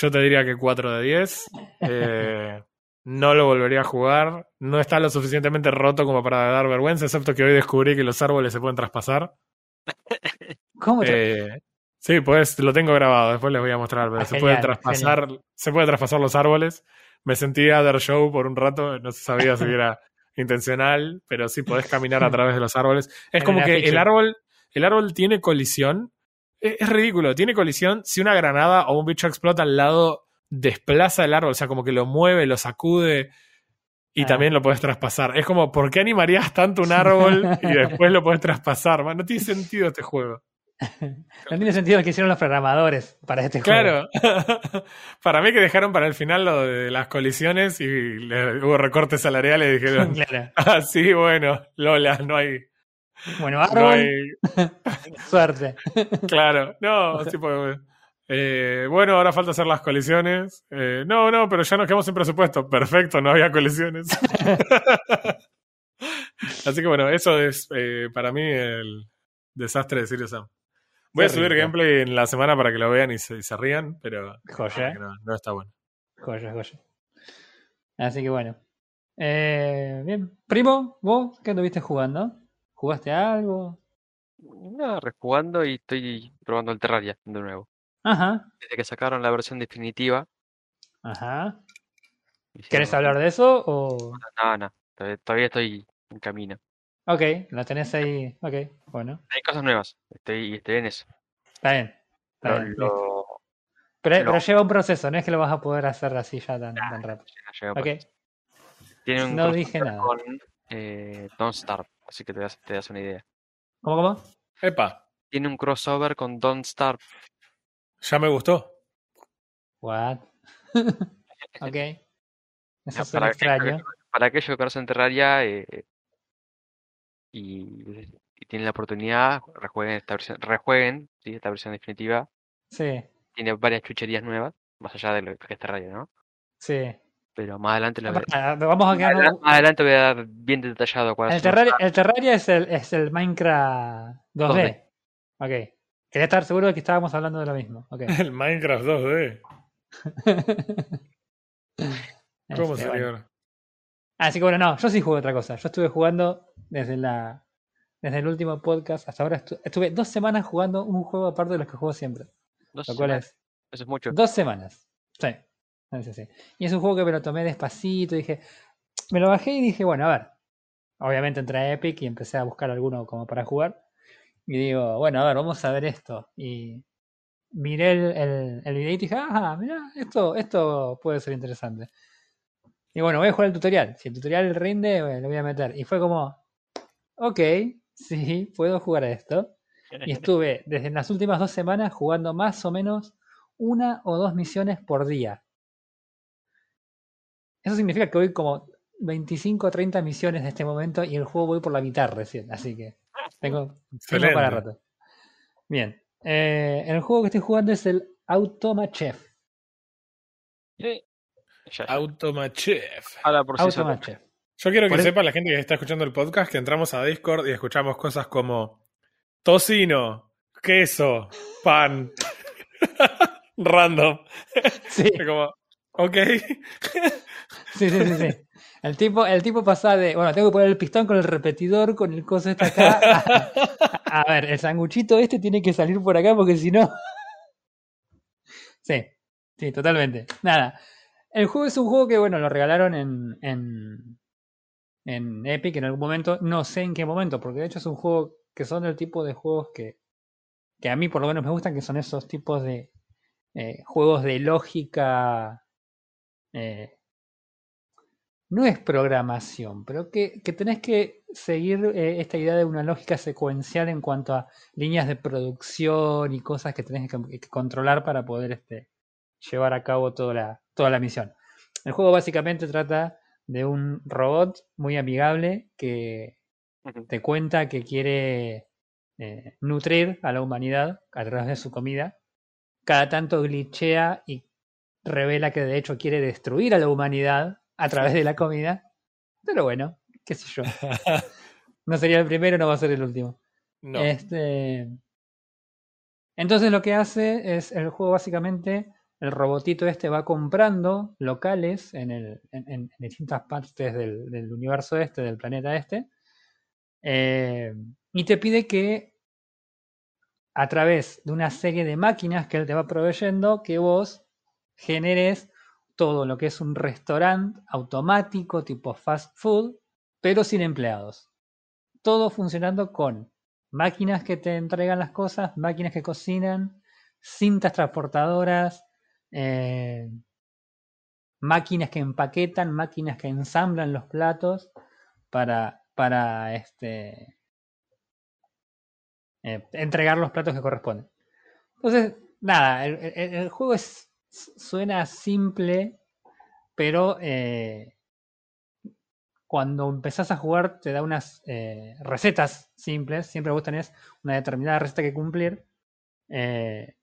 yo te diría que 4 de 10. Eh, no lo volvería a jugar. No está lo suficientemente roto como para dar vergüenza, excepto que hoy descubrí que los árboles se pueden traspasar. ¿Cómo? tra- Eh, sí, pues lo tengo grabado, después les voy a mostrar, pero Ah, se genial, puede traspasar, se puede traspasar los árboles. Me sentí Other Show por un rato, no se sabía si era intencional, pero sí podés caminar a través de los árboles. Es En como que el árbol, el árbol tiene colisión. Es, ridículo, tiene colisión si una granada o un bicho explota al lado, desplaza el árbol, o sea, como que lo mueve, lo sacude. Y Ah. también lo puedes traspasar. Es como, ¿por qué animarías tanto un árbol y después lo puedes traspasar? Man, no tiene sentido este juego. No tiene sentido lo que hicieron los programadores para este juego. Claro. para mí que dejaron para el final lo de las colisiones y le- hubo recortes salariales y dijeron, Claro. ah, sí, bueno, Lola, no hay... Bueno, No hay suerte. claro, no, tipo, eh, bueno, ahora falta hacer las colisiones. Eh, no, no, pero ya nos quedamos sin presupuesto. Perfecto, no había colisiones. Así que bueno, eso es eh, para mí el desastre de Serious Sam. Voy a subir rico. gameplay en la semana para que lo vean y se, y se rían, pero Joya. no, no está bueno. Joya, joya. Así que bueno. Eh, bien. Primo, ¿vos qué anduviste jugando? ¿Jugaste algo? Nada, rejugando y estoy probando el Terraria de nuevo. Ajá, Desde que sacaron la versión definitiva. ajá. ¿Querés hablar de eso o...? No, no, todavía, todavía estoy en camino. Ok, lo tenés ahí. Ok, bueno. Hay cosas nuevas, estoy, estoy en eso. Está bien. Está Lo- bien, lo- Pero, lo- pero lleva un proceso, no es que lo vas a poder hacer así ya tan, tan rápido. ya llega Ok, para- Tiene un no dije nada. con eh, Don't Starve, así que te das, te das una idea. ¿Cómo, cómo? Epa, Tiene un crossover con Don't Starve. ya me gustó. What? ok. Eso No, suena para, extraño. aquellos, para aquellos que conocen Terraria eh, y, y tienen la oportunidad, rejueguen esta versión, rejueguen ¿sí? esta versión definitiva. Sí, Tiene varias chucherías nuevas, más allá de lo que es Terraria, ¿no? sí. Pero más adelante lo. Ah, Vamos a Más adelante voy a dar bien detallado cuál El es Terraria, el Terraria es, el, es el Minecraft 2D. 2D. Ok. Quería estar seguro de que estábamos hablando de lo mismo. Ok. El Minecraft 2D. ¿Cómo Este, sería bueno. ahora? Así que bueno, no, yo sí jugué otra cosa. Yo estuve jugando desde la desde el último podcast hasta ahora. estu- estuve dos semanas jugando un juego aparte de los que juego siempre. Dos Lo cual semanas, es Eso es mucho. dos semanas. Sí. Y es un juego que me lo tomé despacito. Dije, me lo bajé y dije, bueno, a ver. Obviamente entré a Epic y empecé a buscar alguno como para jugar. Y digo, bueno, a ver, vamos a ver esto. Y miré el, el, el videito y dije, ah, mira, esto, esto puede ser interesante. Y bueno, voy a jugar el tutorial. Si el tutorial rinde, bueno, lo voy a meter. Y fue como, ok, sí, puedo jugar a esto. Y estuve desde las últimas dos semanas jugando más o menos una o dos misiones por día. Eso significa que voy como 25 o 30 misiones en este momento y el juego voy por la mitad recién. Así que tengo, tengo para rato. Bien. Eh, el juego que estoy jugando es el Automa Chef. Sí. Automachef. Habla por sí solo. Chef. Yo quiero que Por sepa la gente que está escuchando el podcast que entramos a Discord y escuchamos cosas como tocino, queso, pan, random. Sí, Es como, ok. sí, sí, sí, sí. El tipo, el tipo pasa de, bueno, tengo que poner el pistón con el repetidor, con el coso este acá. A, ver, el sanguchito este tiene que salir por acá porque si no. Sí, sí, totalmente. Nada. El juego es un juego que, bueno, lo regalaron en, en, en Epic en algún momento. No sé en qué momento, porque de hecho es un juego que son el tipo de juegos que, que a mí por lo menos me gustan, que son esos tipos de eh, juegos de lógica. eh, no es programación, pero que, que tenés que seguir eh, esta idea de una lógica secuencial en cuanto a líneas de producción y cosas que tenés que, que controlar para poder este, llevar a cabo toda la, toda la misión. El juego básicamente trata de un robot muy amigable que te cuenta que quiere eh, nutrir a la humanidad a través de su comida. Cada tanto glitchea y revela que de hecho quiere destruir a la humanidad a través de la comida. Pero bueno, qué sé yo. No sería el primero, no va a ser el último. No. Este, entonces lo que hace es el juego básicamente, el robotito este va comprando locales en, el, en, en distintas partes del, del universo este, del planeta este, eh, y te pide que a través de una serie de máquinas que él te va proveyendo, que vos generes todo lo que es un restaurante automático tipo fast food, pero sin empleados. Todo funcionando con máquinas que te entregan las cosas, máquinas que cocinan, cintas transportadoras, eh, máquinas que empaquetan, máquinas que ensamblan los platos para, para este, eh, entregar los platos que corresponden. Entonces, nada, el, juego es, suena simple, pero eh, cuando empezás a jugar te da unas eh, recetas simples. Siempre vos tenés una determinada receta que cumplir. eh,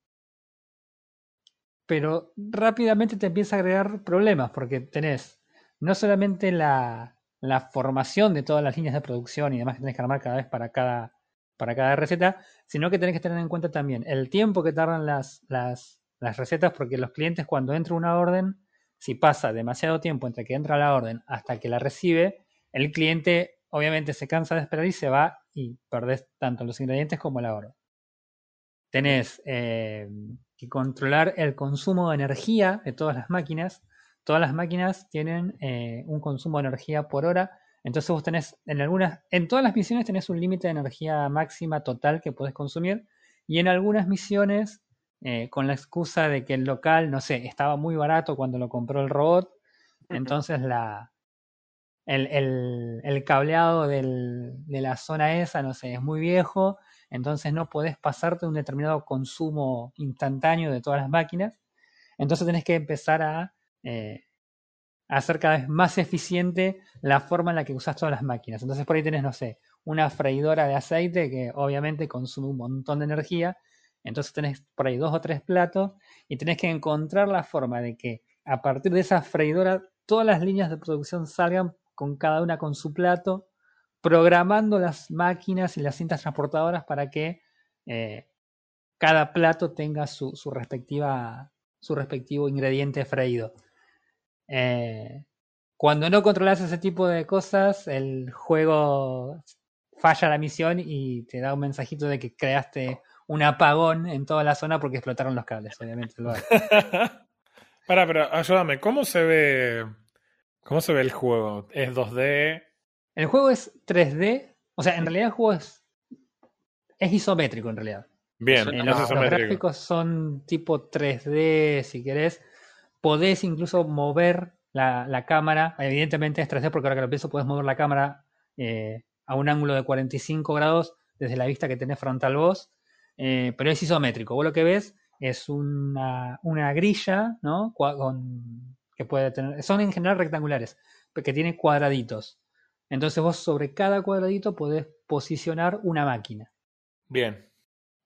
pero rápidamente te empieza a agregar problemas porque tenés no solamente la, la formación de todas las líneas de producción y demás que tenés que armar cada vez para cada, para cada receta, sino que tenés que tener en cuenta también el tiempo que tardan las, las, las recetas porque los clientes cuando entra una orden, si pasa demasiado tiempo entre que entra la orden hasta que la recibe, el cliente obviamente se cansa de esperar y se va y perdés tanto los ingredientes como la orden. Tenés eh, que controlar el consumo de energía de todas las máquinas. Todas las máquinas tienen eh, un consumo de energía por hora. Entonces vos tenés en algunas, en todas las misiones tenés un límite de energía máxima total que podés consumir. Y en algunas misiones, eh, con la excusa de que el local, no sé, estaba muy barato cuando lo compró el robot, entonces la, el, el, el cableado del, de la zona esa, no sé, es muy viejo, entonces no podés pasarte un determinado consumo instantáneo de todas las máquinas. Entonces tenés que empezar a, eh, hacer cada vez más eficiente la forma en la que usas todas las máquinas. Entonces por ahí tenés, no sé, una freidora de aceite que obviamente consume un montón de energía. Entonces tenés por ahí dos o tres platos y tenés que encontrar la forma de que a partir de esa freidora todas las líneas de producción salgan con cada una con su plato, programando las máquinas y las cintas transportadoras para que eh, cada plato tenga su, respectiva, su respectivo ingrediente freído. Eh, cuando no controlas ese tipo de cosas, el juego falla la misión y te da un mensajito de que creaste un apagón en toda la zona porque explotaron los cables, obviamente. Lo Para, pero ayúdame, ¿cómo se ve cómo se ve el juego? ¿Es 2D? El juego es 3D, o sea, en realidad el juego es, es isométrico en realidad. Bien, Eh, los, los gráficos son tipo 3D, si querés. Podés incluso mover la, la cámara. Evidentemente es 3D porque ahora que lo pienso, podés mover la cámara eh, a un ángulo de 45 grados desde la vista que tenés frontal vos. Eh, pero es isométrico. Vos lo que ves es una, una grilla, ¿no? Con, que puede tener. Son en general rectangulares, que tiene cuadraditos. Entonces vos sobre cada cuadradito podés posicionar una máquina. Bien.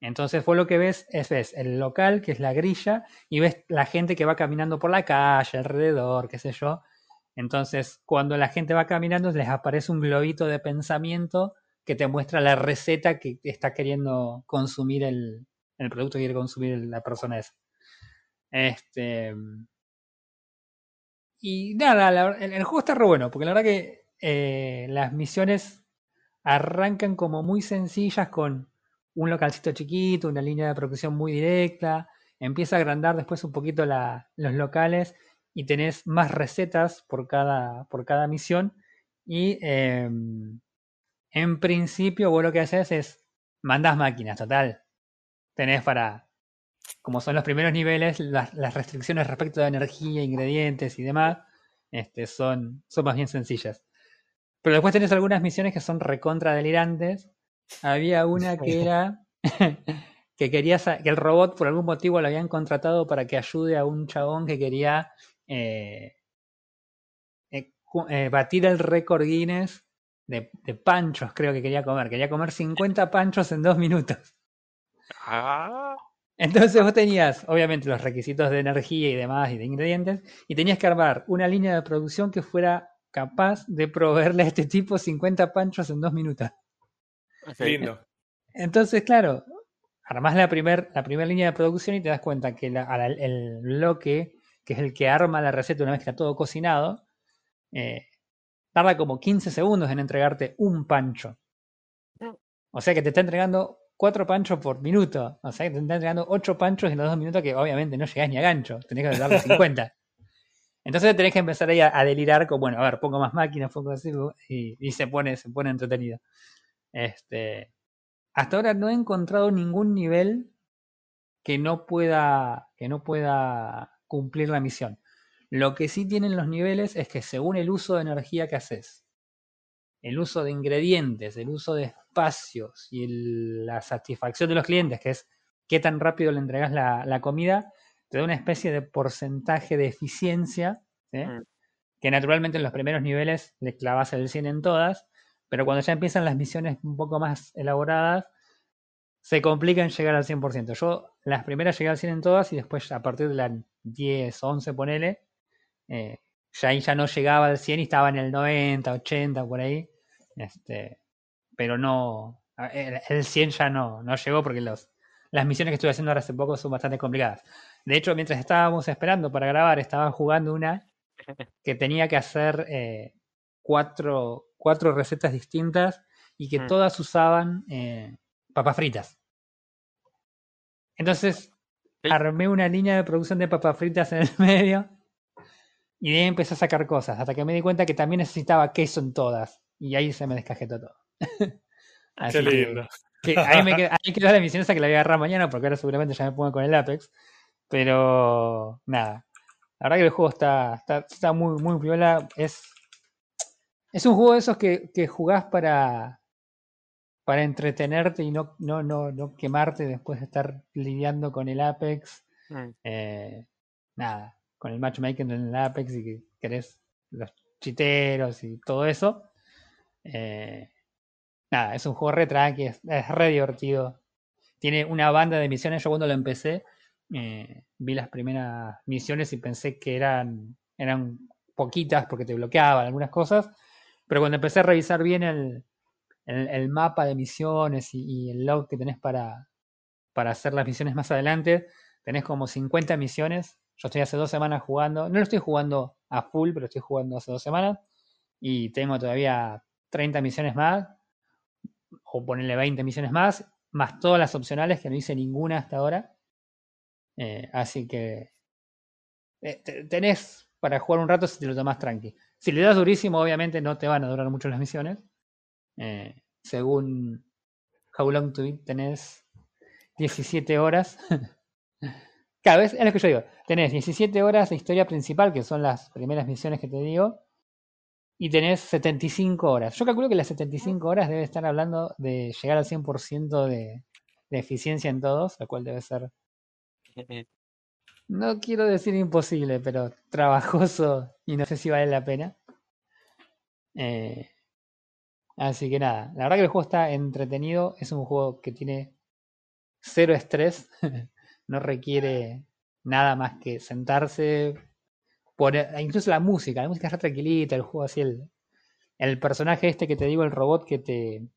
Entonces vos lo que ves es ves el local, que es la grilla, y ves la gente que va caminando por la calle, alrededor, qué sé yo. Entonces, cuando la gente va caminando, les aparece un globito de pensamiento que te muestra la receta que está queriendo consumir el, el producto que quiere consumir la persona esa. Este. Y nada, el, juego está re bueno, porque la verdad que eh, las misiones arrancan como muy sencillas con un localcito chiquito, una línea de producción muy directa, empieza a agrandar después un poquito la- los locales y tenés más recetas por cada, por cada misión y eh, en principio vos lo que haces es mandás máquinas, total. Tenés para, como son los primeros niveles, las, las restricciones respecto de energía, ingredientes y demás, este, son, son más bien sencillas. Pero después tenés algunas misiones que son recontra delirantes. Había una que era que quería que el robot por algún motivo lo habían contratado para que ayude a un chabón que quería eh, eh, eh, batir el récord Guinness de, de panchos, creo que quería comer. Quería comer 50 panchos en dos minutos. Ah, Entonces vos tenías, obviamente, los requisitos de energía y demás y de ingredientes, y tenías que armar una línea de producción que fuera capaz de proveerle a este tipo 50 panchos en dos minutos. Lindo. Entonces, claro, armás la primera la primer línea de producción y te das cuenta que la- a la- el bloque, que es el que arma la receta una vez que está todo cocinado, eh, tarda como 15 segundos en entregarte un pancho. O sea que te está entregando cuatro panchos por minuto. O sea que te está entregando ocho panchos en los dos minutos que obviamente no llegás ni a gancho. Tenés que darle 50. Entonces tenés que empezar ahí a, a delirar con, bueno, a ver, pongo más máquinas, pongo así, y, y se pone, se pone entretenido. Este, hasta ahora no he encontrado ningún nivel que no pueda, que no pueda cumplir la misión. Lo que sí tienen los niveles es que según el uso de energía que haces, el uso de ingredientes, el uso de espacios y el- la satisfacción de los clientes, que es qué tan rápido le entregas la, la comida, te da una especie de porcentaje de eficiencia, ¿sí? Mm. que naturalmente en los primeros niveles le clavas el 100 en todas, pero cuando ya empiezan las misiones un poco más elaboradas, se complica en llegar al 100%. Yo las primeras llegué al 100 en todas y después a partir de las 10, 11, ponele, eh, ya ahí ya no llegaba al 100 y estaba en el 90, 80, por ahí. Este, pero no, el, el 100 ya no, no llegó porque los, las misiones que estuve haciendo ahora hace poco son bastante complicadas. De hecho, mientras estábamos esperando para grabar, estaba jugando una que tenía que hacer eh, cuatro, cuatro recetas distintas y que Mm. todas usaban eh, papas fritas. Entonces, armé una línea de producción de papas fritas en el medio y de ahí empecé a sacar cosas, hasta que me di cuenta que también necesitaba queso en todas. Y ahí se me descajetó todo. Así Qué que- lindo. que ahí, me qued- ahí quedó la misión esa que la voy a agarrar mañana porque ahora seguramente ya me pongo con el Apex. Pero nada. La verdad que el juego está, está, está muy, muy piola. Es, es un juego de esos que, que jugás para, para entretenerte y no, no, no, no quemarte después de estar lidiando con el Apex. Mm. Eh, nada, con el matchmaking en el Apex y que querés los chiteros y todo eso. Eh, nada, es un juego re tranqui, es, es re divertido. Tiene una banda de misiones. Yo cuando lo empecé, eh, vi las primeras misiones y pensé que eran, eran poquitas porque te bloqueaban algunas cosas. Pero cuando empecé a revisar bien el, el, mapa de misiones y, y el log que tenés para, para hacer las misiones más adelante, tenés como 50 misiones. Yo estoy hace dos semanas jugando. No lo estoy jugando a full, pero estoy jugando hace dos semanas. Y tengo todavía 30 misiones más. O ponerle 20 misiones más. Más todas las opcionales que no hice ninguna hasta ahora. Eh, así que eh, te- tenés para jugar un rato si te lo tomás tranqui. Si le das durísimo, obviamente no te van a durar mucho las misiones. Eh, según How Long to Beat tenés 17 horas. Cada vez es lo que yo digo. Tenés 17 horas de historia principal, que son las primeras misiones que te digo, y tenés 75 horas. Yo calculo que las 75 horas debe estar hablando de llegar al 100% de, de eficiencia en todos, lo cual debe ser, no quiero decir imposible, pero trabajoso y no sé si vale la pena. Eh, así que nada, la verdad que el juego está entretenido, es un juego que tiene cero estrés, no requiere nada más que sentarse, poner, incluso la música, la música está tranquilita, el juego así, el, el personaje este que te digo, el robot que te,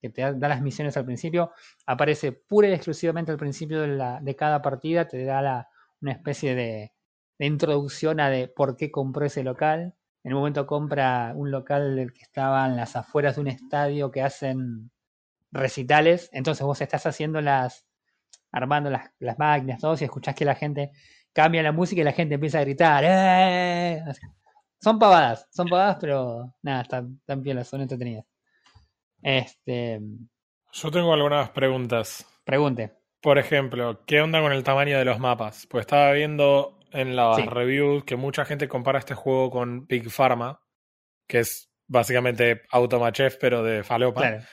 que te da, las misiones al principio, aparece pura y exclusivamente al principio de, la, de cada partida, te da la, una especie de, de, introducción a de por qué compró ese local. En un momento compra un local que estaba en las afueras de un estadio que hacen recitales, entonces vos estás haciendo las, armando las, las máquinas, todos, y escuchás que la gente cambia la música y la gente empieza a gritar. ¡Eh! Son pavadas, son pavadas, pero nada, están, están piolas, son entretenidas. Este. Yo tengo algunas preguntas. Pregunte. Por ejemplo, ¿qué onda con el tamaño de los mapas? Pues estaba viendo en las Sí. reviews que mucha gente compara este juego con Big Pharma, que es básicamente Automachef, pero de falopa. Claro.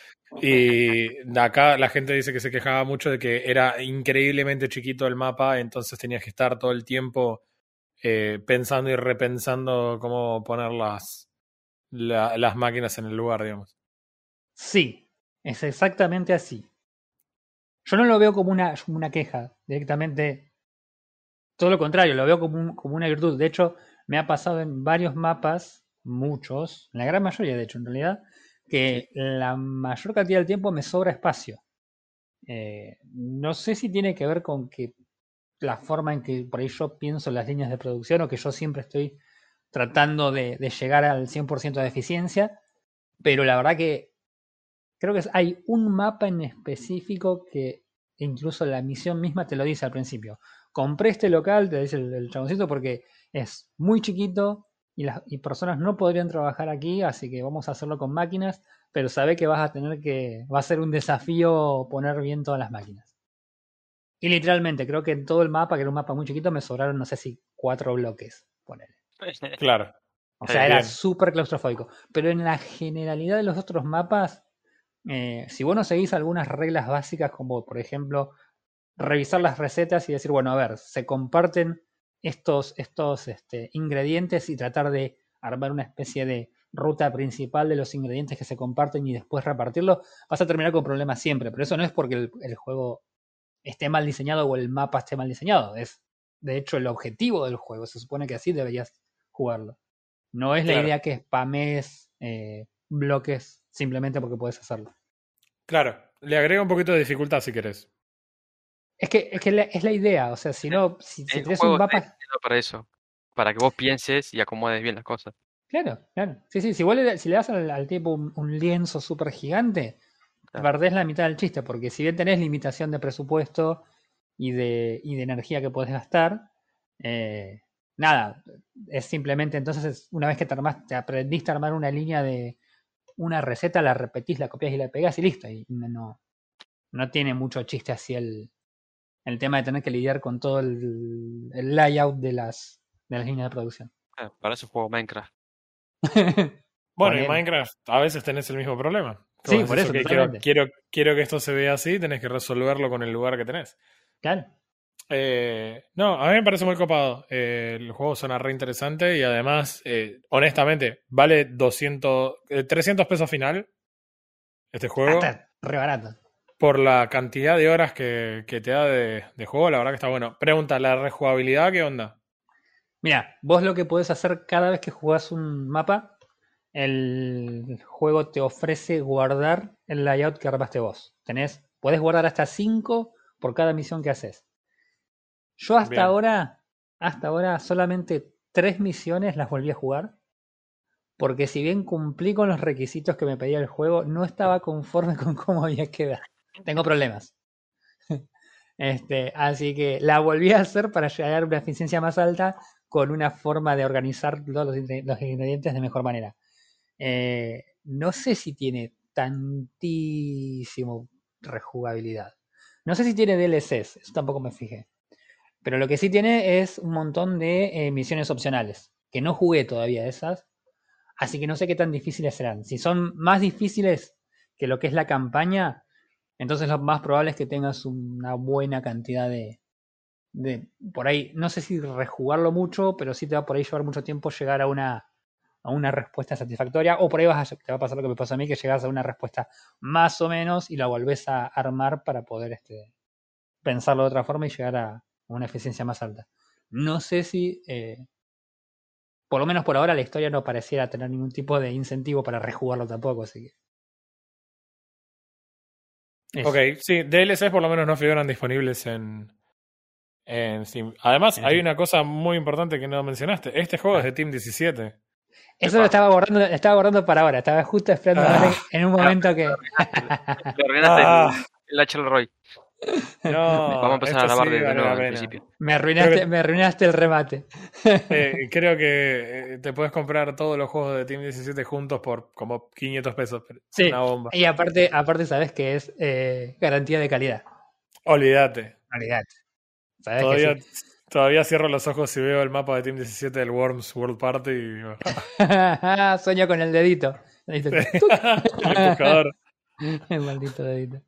Y acá la gente dice que se quejaba mucho de que era increíblemente chiquito el mapa, entonces tenías que estar todo el tiempo eh, pensando y repensando cómo poner las, la- las máquinas en el lugar, digamos. Sí, es exactamente así. Yo no lo veo como una, una queja, directamente. Todo lo contrario, lo veo como, como una virtud. De hecho, me ha pasado en varios mapas, muchos, en la gran mayoría, de hecho, en realidad, que la mayor cantidad del tiempo me sobra espacio. Eh, no sé si tiene que ver con que la forma en que por ahí yo pienso las líneas de producción o que yo siempre estoy tratando de, llegar al 100% de eficiencia, pero la verdad que creo que hay un mapa en específico que incluso la misión misma te lo dice al principio. Compré este local, te dice el, el chaboncito, porque es muy chiquito y las y personas no podrían trabajar aquí, así que vamos a hacerlo con máquinas, pero sabe que vas a tener que, va a ser un desafío poner bien todas las máquinas. Y literalmente, creo que en todo el mapa, que era un mapa muy chiquito, me sobraron, no sé si cuatro bloques, ponele. Claro. O sea, era súper claustrofóbico. Pero en la generalidad de los otros mapas, eh, si vos no seguís algunas reglas básicas, como por ejemplo revisar las recetas y decir, bueno, a ver, se comparten estos, estos este, ingredientes y tratar de armar una especie de ruta principal de los ingredientes que se comparten y después repartirlo, vas a terminar con problemas siempre. Pero eso no es porque el, el juego esté mal diseñado o el mapa esté mal diseñado. Es, de hecho, el objetivo del juego. Se supone que así deberías jugarlo. No es la idea que spames eh, bloques simplemente porque puedes hacerlo. Claro. Le agrego un poquito de dificultad si querés. Es que, es que la- es la idea, o sea, si no, si, si juego un mapa. para eso, para que vos pienses y acomodes bien las cosas. Claro, claro. Sí, sí, si vos le, si le das al, al tipo un, un lienzo súper gigante, Claro. perdés la mitad del chiste, porque si bien tenés limitación de presupuesto y de, y de energía que podés gastar, eh, nada, es simplemente entonces es- una vez que te, armás, te aprendiste a armar una línea de una receta, la repetís, la copias y la pegás y listo. Y no, no tiene mucho chiste así el, el tema de tener que lidiar con todo el, el layout de las, de las líneas de producción. Ah, para eso juego Minecraft. Bueno, en Minecraft a veces tenés el mismo problema. Sí, por eso, "Ok, quiero, quiero, quiero que esto se vea así, tenés que resolverlo con el lugar que tenés. Claro. Eh, no, a mí me parece muy copado. Eh, el juego suena re interesante y además, eh, honestamente, vale 200, eh, 300 pesos final este juego. Está re barato. Por la cantidad de horas que, que te da de, de juego, la verdad que está bueno. Pregunta, ¿la rejugabilidad qué onda? Mira, vos lo que podés hacer cada vez que jugás un mapa, el juego te ofrece guardar el layout que armaste vos. Tenés, podés guardar hasta 5 por cada misión que haces. Yo hasta Bien. ahora, hasta ahora solamente tres misiones las volví a jugar. Porque si bien cumplí con los requisitos que me pedía el juego, no estaba conforme con cómo había quedado. Tengo problemas. Este, así que la volví a hacer para llegar a una eficiencia más alta con una forma de organizar todos los, ingre- los ingredientes de mejor manera. Eh, no sé si tiene tantísimo rejugabilidad. No sé si tiene DLCs, eso tampoco me fijé. Pero lo que sí tiene es un montón de eh, misiones opcionales, que no jugué todavía esas, así que no sé qué tan difíciles serán. Si son más difíciles que lo que es la campaña, entonces lo más probable es que tengas una buena cantidad de, de por ahí, no sé si rejugarlo mucho, pero sí te va por ahí llevar mucho tiempo llegar a una a una respuesta satisfactoria, o por ahí vas a, te va a pasar lo que me pasó a mí, que llegas a una respuesta más o menos y la volvés a armar para poder este, pensarlo de otra forma y llegar a una eficiencia más alta. No sé si, eh, por lo menos por ahora, la historia no pareciera tener ningún tipo de incentivo para rejugarlo tampoco, así que. Eso. Ok, sí, DLCs por lo menos no figuran disponibles en, en Steam. Además, En hay Steam. una cosa muy importante que no mencionaste. Este juego es de Team 17. Eso lo estaba guardando, lo estaba guardando para ahora, estaba justo esperando Ah. en un momento que. Arruinaste Ah. el, el H.L. Roy. No, Vamos a empezar a grabar sí de, de vale nuevo al principio. Me arruinaste, que- me arruinaste el remate. Eh, creo que eh, te puedes comprar todos los juegos de Team 17 juntos por como 500 pesos. Sí. Una bomba. Y aparte, aparte sabes que es eh, garantía de calidad. Olvídate. Sabes que Todavía, sí. todavía cierro los ojos y veo el mapa de Team 17 del Worms World Party y Sueño con el dedito. Dedito. el empujador. el maldito dedito.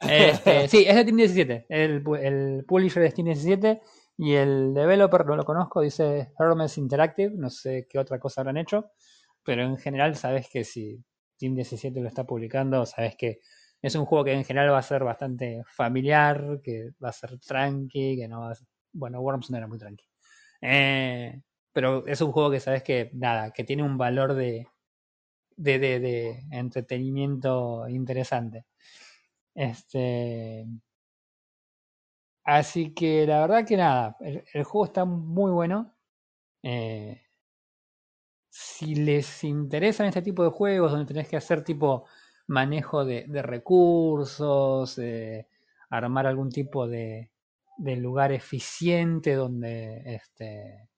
Este, sí, es de Team 17. El, el publisher es Team 17 y el developer no lo conozco, dice Hermes Interactive. No sé qué otra cosa habrán hecho, pero en general sabes que si Team 17 lo está publicando, sabes que es un juego que en general va a ser bastante familiar, que va a ser tranqui, que no va a ser... Bueno, Worms no era muy tranqui. Eh, pero es un juego que sabes que, nada, que tiene un valor de, de, de entretenimiento interesante. Este. Así que la verdad que nada, el, juego está muy bueno. Eh, si les interesan este tipo de juegos donde tenés que hacer tipo manejo de, de recursos, armar algún tipo de, de lugar eficiente donde este,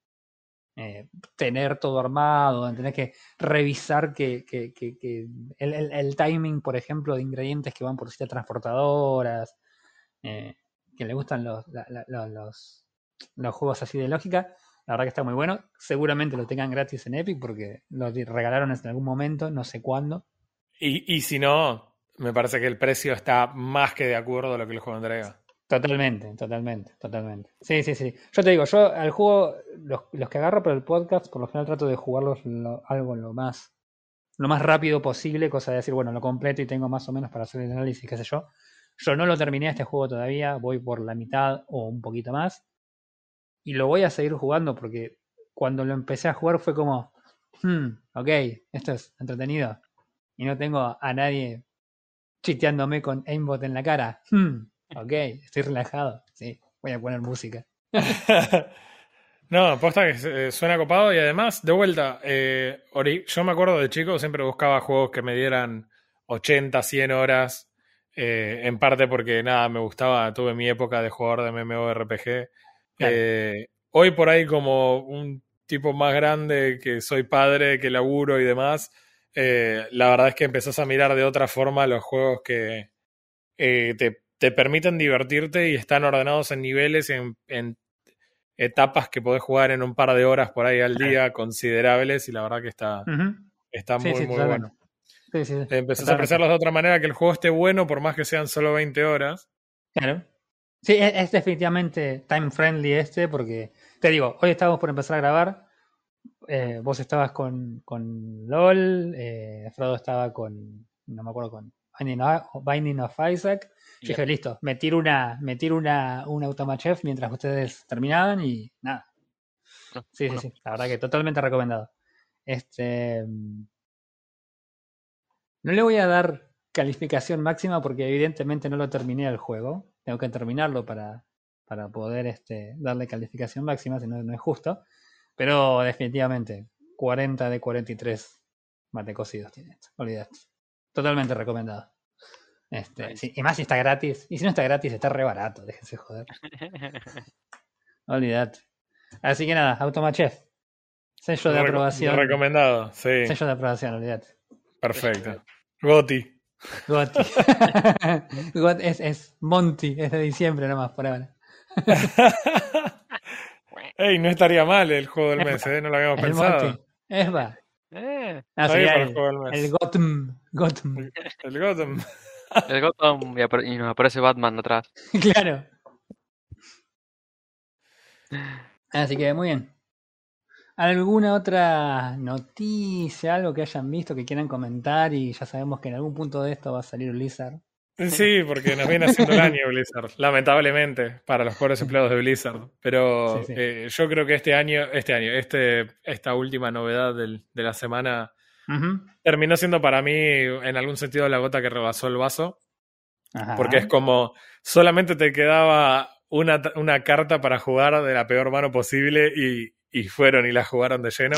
eh, tener todo armado, donde tenés que revisar que, el, timing, por ejemplo, de ingredientes que van por distintas transportadoras, eh, que le gustan los, los, juegos así de lógica. La verdad que está muy bueno. Seguramente lo tengan gratis en Epic porque lo regalaron en algún momento, no sé cuándo. Y, y si no, me parece que el precio está más que de acuerdo a lo que el juego entrega. Totalmente, totalmente, totalmente. Sí, sí, sí. Yo te digo, yo al juego, los, los que agarro para el podcast, por lo general trato de jugarlos lo- algo lo más, lo más rápido posible, cosa de decir, bueno, lo completo y tengo más o menos para hacer el análisis, qué sé yo. Yo no lo terminé este juego todavía, voy por la mitad o un poquito más. Y lo voy a seguir jugando porque cuando lo empecé a jugar fue como, hmm, ok, esto es entretenido. Y no tengo a nadie chiteándome con aimbot en la cara. Hmm, ok, estoy relajado. Sí, voy a poner música. no, aposta que eh, suena copado y además, de vuelta, eh, yo me acuerdo de chico, siempre buscaba juegos que me dieran 80, 100 horas, eh, en parte porque nada, me gustaba, tuve mi época de jugador de MMORPG. Claro. Eh, hoy por ahí como un tipo más grande, que soy padre, que laburo y demás, la verdad es que empezás a mirar de otra forma los juegos que te, te permiten divertirte y están ordenados en niveles, en, en etapas que podés jugar en un par de horas por ahí al día, considerables, y la verdad que está, está Sí, muy, sí, muy totalmente. bueno. Sí. Empezás a apreciarlos de otra manera, que el juego esté bueno, por más que sean solo 20 horas. Claro. Sí, es, es definitivamente time friendly este, porque te digo, hoy estábamos por empezar a grabar. eh, vos estabas con, con LOL, eh, Frodo estaba con, no me acuerdo, con Binding of Isaac. Dije, listo, me tiro una, me tiro una, un Automachef mientras ustedes terminaban y nada. No, Sí, sí, bueno. sí, la verdad que totalmente recomendado. Este. mm, No le voy a dar calificación máxima porque evidentemente no lo terminé el juego. Tengo que terminarlo para, para poder este, darle calificación máxima, si no, no es justo. Pero definitivamente, 40 de 43 mate cocidos tiene esto. Olvidate. Totalmente recomendado. Este, sí, y más si está gratis. Y si no está gratis, está re barato. Déjense joder. Olvidate. Así que nada, Automachef. Sello de aprobación. Recomendado, sí. Sello de aprobación, olvidate. Perfecto. Goti. Gotti. Got- es, es Monty, es de diciembre nomás por ahora. Ey, no estaría mal el juego del mes, ¿eh? No lo habíamos El pensado. Monty. Es va. Eh, Ah, sería para el el, juego del mes. el Gotham. Gotham. El Gotham. El Gotham y, nos aparece Batman atrás. claro. Así que muy bien. ¿Alguna otra noticia, algo que hayan visto que quieran comentar? Y ya sabemos que en algún punto de esto va a salir Blizzard. Sí, porque nos viene haciendo daño Blizzard, lamentablemente, para los pobres empleados de Blizzard. Pero Sí, sí. eh, yo creo que este año, este año, este, esta última novedad del- de la semana Terminó siendo para mí, en algún sentido, la gota que rebasó el vaso. Ajá. Porque es como, solamente te quedaba una, una carta para jugar de la peor mano posible y, y fueron y la jugaron de lleno.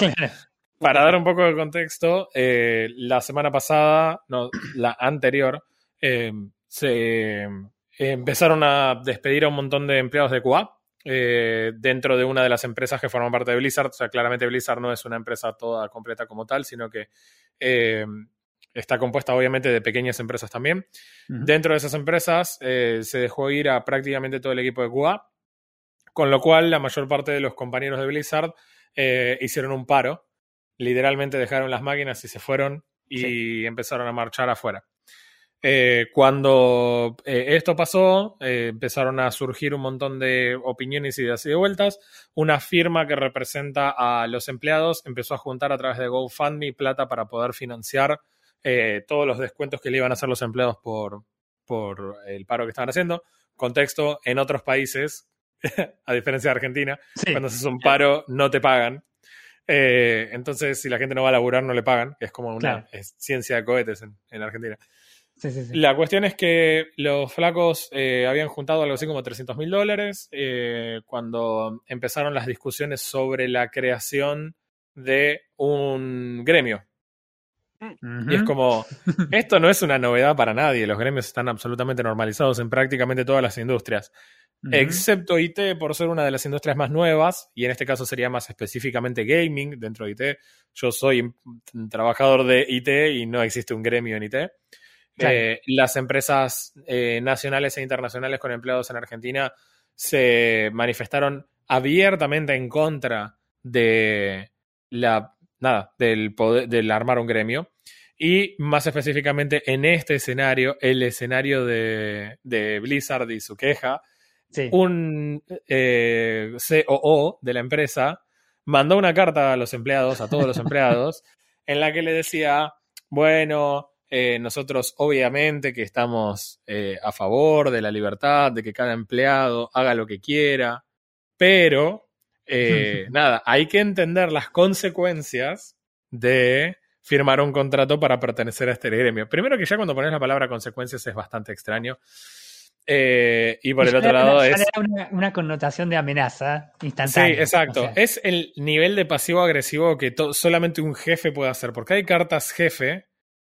Para dar un poco de contexto, eh, la semana pasada, no, la anterior, eh, se eh, empezaron a despedir a un montón de empleados de QA eh, dentro de una de las empresas que forman parte de Blizzard. O sea, claramente Blizzard no es una empresa toda completa como tal, sino que eh, está compuesta obviamente de pequeñas empresas también. Dentro de esas empresas eh, se dejó ir a prácticamente todo el equipo de QA, con lo cual la mayor parte de los compañeros de Blizzard hicieron un paro. Literalmente dejaron las máquinas y se fueron y empezaron a marchar afuera. Eh, cuando eh, esto pasó, eh, empezaron a surgir un montón de opiniones, ideas y de vueltas. Una firma que representa a los empleados empezó a juntar a través de GoFundMe plata para poder financiar todos los descuentos que le iban a hacer los empleados por, por el paro que estaban haciendo. Contexto, en otros países, a diferencia de Argentina, Sí. cuando haces un paro no te pagan. Entonces, si la gente no va a laburar, no le pagan, que es como una Claro. es ciencia de cohetes en, en Argentina. Sí, sí, sí. La cuestión es que los flacos eh, habían juntado algo así como 300 mil dólares eh, cuando empezaron las discusiones sobre la creación de un gremio. Y es como, esto no es una novedad para nadie, los gremios están absolutamente normalizados en prácticamente todas las industrias, excepto IT por ser una de las industrias más nuevas, y en este caso sería más específicamente gaming dentro de IT. Yo soy un trabajador de IT y no existe un gremio en IT. Claro. Eh, las empresas eh, nacionales e internacionales con empleados en Argentina se manifestaron abiertamente en contra de la nada del poder del armar un gremio y más específicamente en este escenario el escenario de, de Blizzard y su queja Sí. un eh, COO de la empresa mandó una carta a los empleados, a todos los empleados, en la que le decía, bueno, eh, nosotros obviamente que estamos eh, a favor de la libertad, de que cada empleado haga lo que quiera, pero eh, nada, hay que entender las consecuencias de firmar un contrato para pertenecer a este gremio. Primero que ya cuando pones la palabra consecuencias es bastante extraño. Eh, y por Y el otro lado es... una, una connotación de amenaza Sí, instantánea. exacto. O sea, Es el nivel de pasivo-agresivo que to- solamente un jefe puede hacer, porque hay cartas jefe,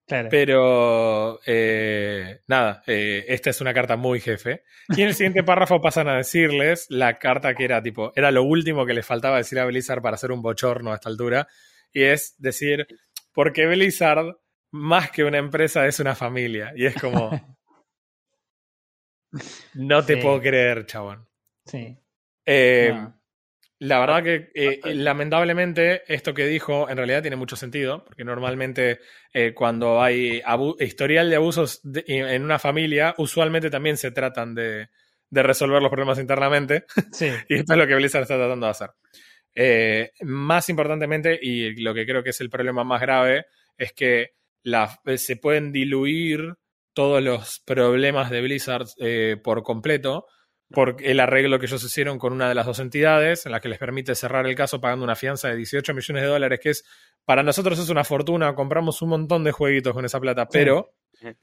claro. pero eh, nada, eh, esta es una carta muy jefe. Y en el siguiente párrafo pasan a decirles la carta que era tipo, era lo último que les faltaba decir a Blizzard para hacer un bochorno a esta altura, y es decir, porque Blizzard, más que una empresa, es una familia. Y es como, no te Sí. puedo creer, chabón. Sí. Eh, No. La verdad que eh, lamentablemente esto que dijo en realidad tiene mucho sentido, porque normalmente eh, cuando hay historial de abusos de- en una familia, usualmente también se tratan de, de resolver los problemas internamente, Sí. y esto es lo que Blizzard está tratando de hacer. Eh, más importantemente, y lo que creo que es el problema más grave, es que la- eh, se pueden diluir todos los problemas de Blizzard eh, por completo por el arreglo que ellos hicieron con una de las dos entidades, en la que les permite cerrar el caso pagando una fianza de 18 millones de dólares, que es para nosotros es una fortuna, compramos un montón de jueguitos con esa plata, pero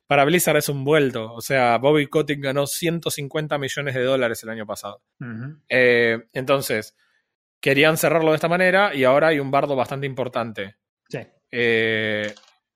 para Blizzard es un vuelto. O sea, Bobby Kotick ganó 150 millones de dólares el año pasado. Eh, entonces, querían cerrarlo de esta manera y ahora hay un bardo bastante importante. Sí. Eh,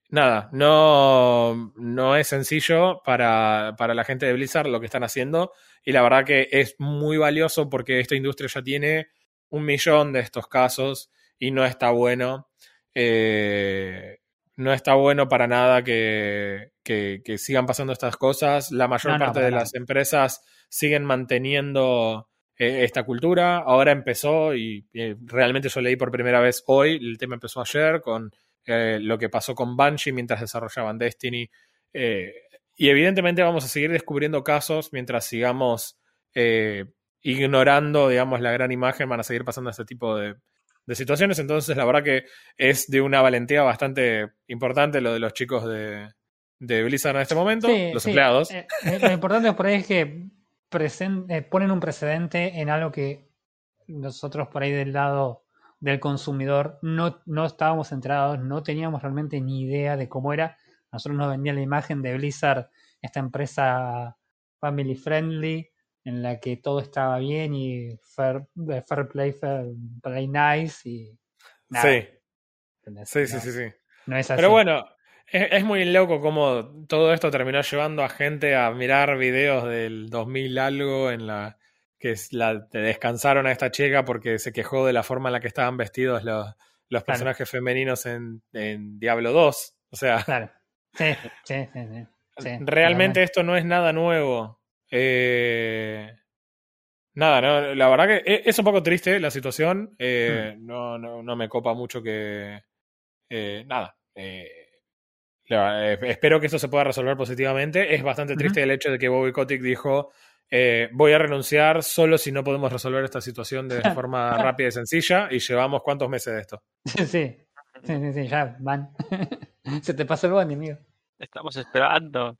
nada, no, no es sencillo para, para la gente de Blizzard lo que están haciendo y la verdad que es muy valioso porque esta industria ya tiene un millón de estos casos y no está bueno eh, no está bueno para nada que, que, que sigan pasando estas cosas. La mayor No, parte de las empresas siguen manteniendo eh, esta cultura. Ahora empezó y eh, realmente yo leí por primera vez hoy, el tema empezó ayer con eh, lo que pasó con Bungie mientras desarrollaban Destiny. Eh, y evidentemente vamos a seguir descubriendo casos mientras sigamos eh, ignorando, digamos, la gran imagen, van a seguir pasando este tipo de, de situaciones. Entonces, la verdad que es de una valentía bastante importante lo de los chicos de, de Blizzard en este momento, Sí, los sí. empleados. Eh, eh, lo importante por ahí es que presen- eh, ponen un precedente en algo que nosotros por ahí del lado del consumidor no, no estábamos enterados, no teníamos realmente ni idea de cómo era. Nosotros nos vendía la imagen de Blizzard, esta empresa family friendly, en la que todo estaba bien y fair, fair play, fair play nice y nada. sí, sí, sí, sí. no es así. Pero bueno, es, es muy loco cómo todo esto terminó llevando a gente a mirar videos del 2000 algo en la que es la, te descansaron a esta chica porque se quejó de la forma en la que estaban vestidos los, los Claro. personajes femeninos en, en Diablo 2. O sea, Claro. Sí, sí, sí, sí, realmente esto no es nada nuevo. Eh, nada, no, la verdad que e- es un poco triste la situación. Eh, Hmm. no, no, no me copa mucho que. eh, nada. eh, eh, espero que esto se pueda resolver positivamente. Es bastante triste el hecho de que Bobby Kotick dijo. Eh, voy a renunciar solo si no podemos resolver esta situación de forma rápida y sencilla. Y llevamos cuántos meses de esto. Sí, sí, sí, sí, ya van. Se te pasó el bondi, amigo. Estamos esperando.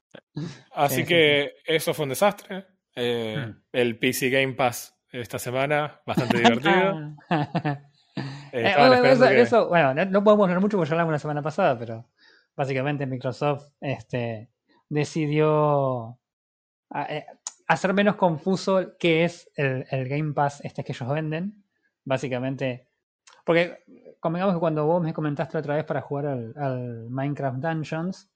Así Sí, sí, que eso fue un desastre. Eh, Mm. El PC Game Pass esta semana, bastante divertido. Ah. Eh, Eh, bueno, eso, que- eso, bueno, no, podemos hablar mucho porque ya hablamos la semana pasada, pero básicamente Microsoft este, decidió a- eh, hacer menos confuso qué es el, el Game Pass este que ellos venden. Básicamente, porque convengamos que cuando vos me comentaste otra vez para jugar al, Minecraft Dungeons,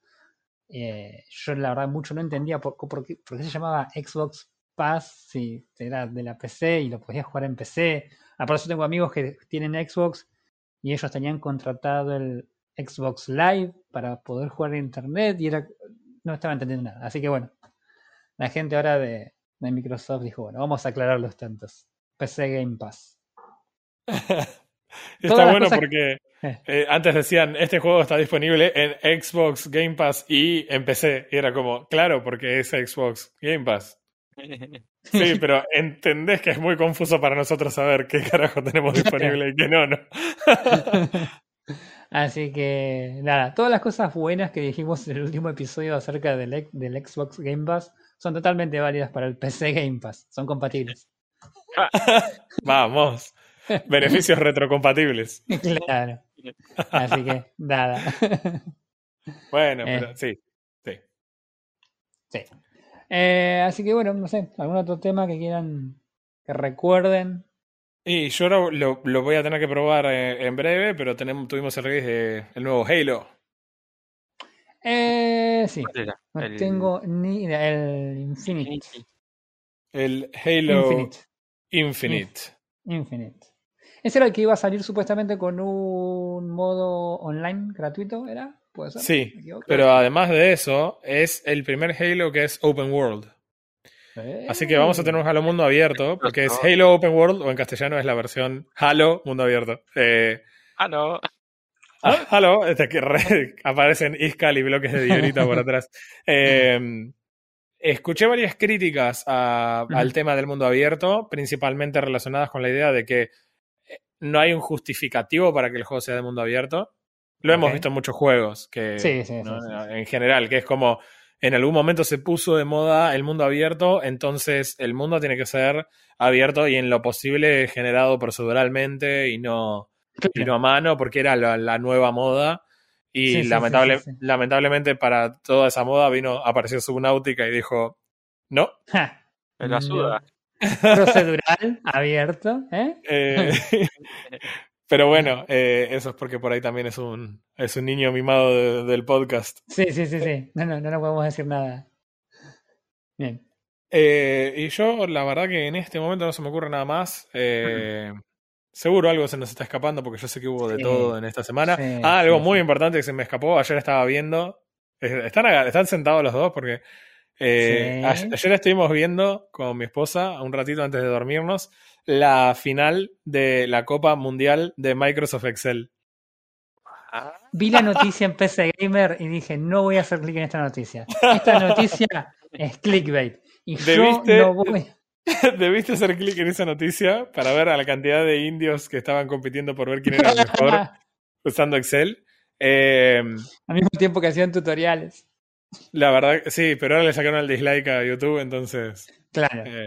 eh, yo la verdad mucho no entendía por, qué, se llamaba Xbox Pass si era de la PC y lo podías jugar en PC. Aparte yo tengo amigos que tienen Xbox y ellos tenían contratado el Xbox Live para poder jugar en internet y era no estaba entendiendo nada. Así que bueno, la gente ahora de, de Microsoft dijo, bueno, vamos a aclarar los tantos. PC Game Pass. Está bueno cosas- porque Eh. eh, antes decían, este juego está disponible en Xbox Game Pass y en PC. Y era como, claro, porque es Xbox Game Pass. Sí, pero entendés que es muy confuso para nosotros saber qué carajo tenemos disponible y qué no, ¿no? Así que nada, todas las cosas buenas que dijimos en el último episodio acerca del, del Xbox Game Pass son totalmente válidas para el PC Game Pass. Son compatibles. Vamos. Beneficios retrocompatibles. claro. Así que nada. Bueno, Eh. pero sí. sí. sí. Eh, así que bueno, no sé, algún otro tema que quieran que recuerden. Y yo ahora lo, lo voy a tener que probar eh, en breve, pero tenemos, tuvimos el release de el nuevo Halo. Eh, sí, no El- tengo ni idea. El Infinite. El Halo Infinite. Infinite. Infinite. Ese era el que iba a salir supuestamente con un modo online gratuito, ¿era? ¿Puede ser? Sí. Pero además de eso, es el primer Halo que es open world. Así que vamos a tener un Halo mundo abierto, porque es Halo Open World, o en castellano es la versión Halo mundo abierto. Eh, Ah, no. Ah, este que re- aparecen Iskal y bloques de diorita por atrás. Eh, escuché varias críticas a- al tema del mundo abierto, principalmente relacionadas con la idea de que eh, no hay un justificativo para que el juego sea de mundo abierto. Lo hemos visto en muchos juegos, que Sí, sí, sí, ¿no? sí, sí. en general, que es como en algún momento se puso de moda el mundo abierto, entonces el mundo tiene que ser abierto y en lo posible generado proceduralmente y no, y no a mano, porque era la, la nueva moda. Y Sí, sí, sí, lamentable, sí, sí. lamentablemente para toda esa moda vino, apareció Subnautica y dijo, no. Ja, Me la suda. Procedural, abierto, ¿eh? Eh, pero bueno, eh, eso es porque por ahí también es un, es un niño mimado de- del podcast. Sí, sí, sí, sí. No, no, no, no podemos decir nada. Bien. Eh, y yo, la verdad que en este momento no se me ocurre nada más. Eh, Seguro algo se nos está escapando porque yo sé que hubo de Sí. todo en esta semana. Sí, ah, algo sí, muy sí. importante que se me escapó. Ayer estaba viendo. Están, sentados los dos porque eh, Sí. a- ayer estuvimos viendo con mi esposa, un ratito antes de dormirnos, la final de la Copa Mundial de Microsoft Excel. Vi la noticia en PC Gamer y dije, no voy a hacer clic en esta noticia. Esta noticia es clickbait. Y yo no voy. Debiste hacer clic en esa noticia para ver a la cantidad de indios que estaban compitiendo por ver quién era el mejor usando Excel. Eh, Al mismo tiempo que hacían tutoriales. la verdad, sí, pero ahora le sacaron el dislike a YouTube, entonces. Claro. eh,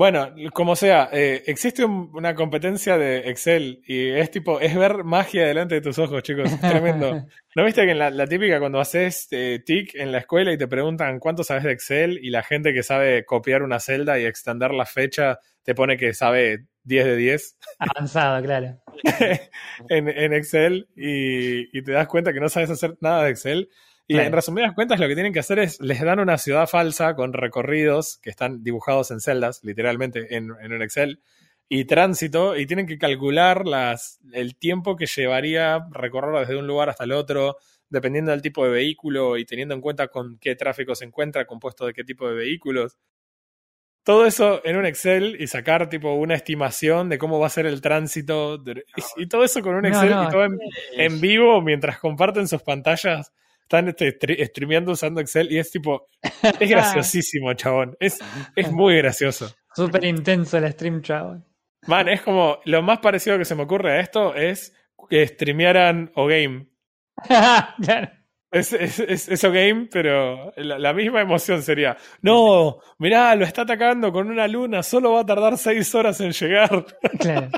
bueno, como sea, eh, existe un- una competencia de Excel y es tipo, es ver magia delante de tus ojos, chicos. Es tremendo. ¿No viste que en la, la típica cuando haces eh, TIC en la escuela y te preguntan cuánto sabes de Excel y la gente que sabe copiar una celda y extender la fecha te pone que sabe 10 de 10 Avanzado, claro. en, en Excel y, y te das cuenta que no sabes hacer nada de Excel? Y Claro. en resumidas cuentas lo que tienen que hacer es, les dan una ciudad falsa con recorridos que están dibujados en celdas, literalmente en, en un Excel, y tránsito, y tienen que calcular las, el tiempo que llevaría recorrer desde un lugar hasta el otro, dependiendo del tipo de vehículo y teniendo en cuenta con qué tráfico se encuentra, compuesto de qué tipo de vehículos. Todo eso en un Excel y sacar tipo una estimación de cómo va a ser el tránsito de- y, y todo eso con un No, Excel no, y todo en, en vivo mientras comparten sus pantallas. Están este, stre- streameando usando Excel y es tipo, es graciosísimo, chabón. Es, es muy gracioso. Súper intenso el stream, chabón. Man, es como, lo más parecido que se me ocurre a esto es que streamearan O-Game. Claro. Es, es, es, O-Game, pero la, la misma emoción sería, no, mirá, lo está atacando con una luna, solo va a tardar seis horas en llegar. Claro.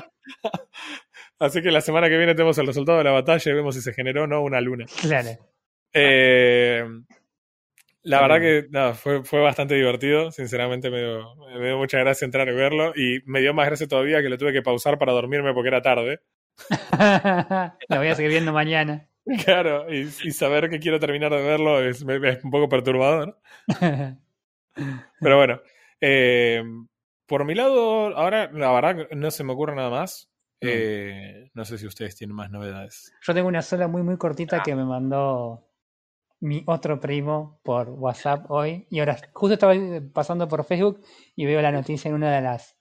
Así que la semana que viene tenemos el resultado de la batalla y vemos si se generó o no una luna. Claro. Eh, la verdad que nada, fue, fue bastante divertido. Sinceramente me dio, me dio mucha gracia entrar y verlo. Y me dio más gracia todavía que lo tuve que pausar para dormirme porque era tarde. Lo voy a seguir viendo mañana. Claro, y, y saber que quiero terminar de verlo es, un poco perturbador. Pero bueno, eh, por mi lado, ahora la verdad no se me ocurre nada más. Eh, no sé si ustedes tienen más novedades. Yo tengo una sola muy, muy cortita que me mandó mi otro primo por WhatsApp hoy. Y ahora justo estaba pasando por Facebook y veo la noticia en una de las,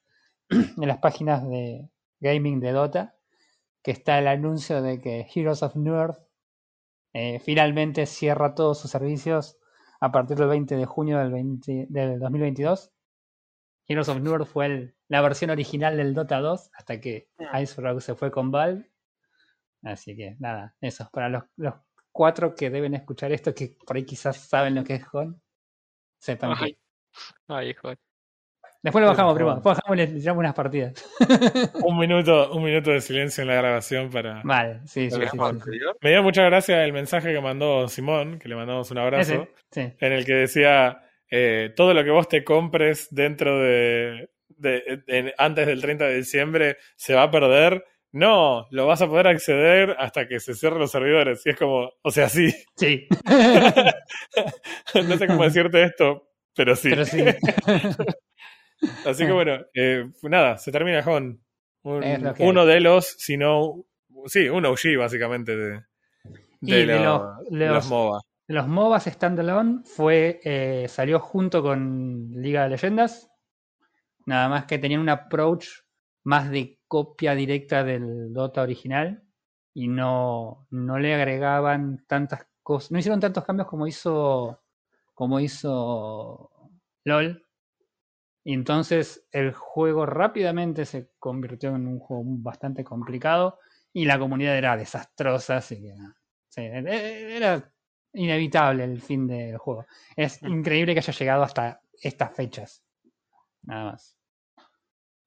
de las páginas de gaming de Dota, que está el anuncio de que Heroes of North eh, finalmente cierra todos sus servicios a partir del 20 de junio del, 20 del 2022. Heroes of North fue el- la versión original del Dota 2 hasta que Ice Rock se fue con Valve. Así que nada, eso. Para los, los cuatro que deben escuchar esto, que por ahí quizás saben lo que es Hon, sepan que. Ay, ay, joder. Después lo bajamos, primo. Hon. Después bajamos y le tiramos unas partidas. Un minuto, un minuto de silencio en la grabación para. Vale, sí, sí, Vale, sí, Hon. sí, sí. Me dio mucha gracia el mensaje que mandó Simón, que le mandamos un abrazo. Ese, sí. en el que decía eh, todo lo que vos te compres dentro de, de- de- antes del 30 de diciembre se va a perder. No, lo vas a poder acceder hasta que se cierren los servidores. Y es como, o sea, sí. Sí. no sé cómo decirte esto, pero sí. Pero sí. Así que bueno, eh, nada, se termina con un- uno de los, si no, sí, un OG básicamente de, Y de de lo- los- de los- los MOBA. Los MOBAs Standalone fue, eh, salió junto con Liga de Leyendas. Nada más que tenían un approach más de copia directa del Dota original. Y no, no le agregaban tantas cosas. No hicieron tantos cambios como hizo. como hizo LOL. Y entonces el juego rápidamente se convirtió en un juego bastante complicado. Y la comunidad era desastrosa. Así que. Sí, e- era inevitable el fin del juego. Es Mm. increíble que haya llegado hasta estas fechas. Nada más.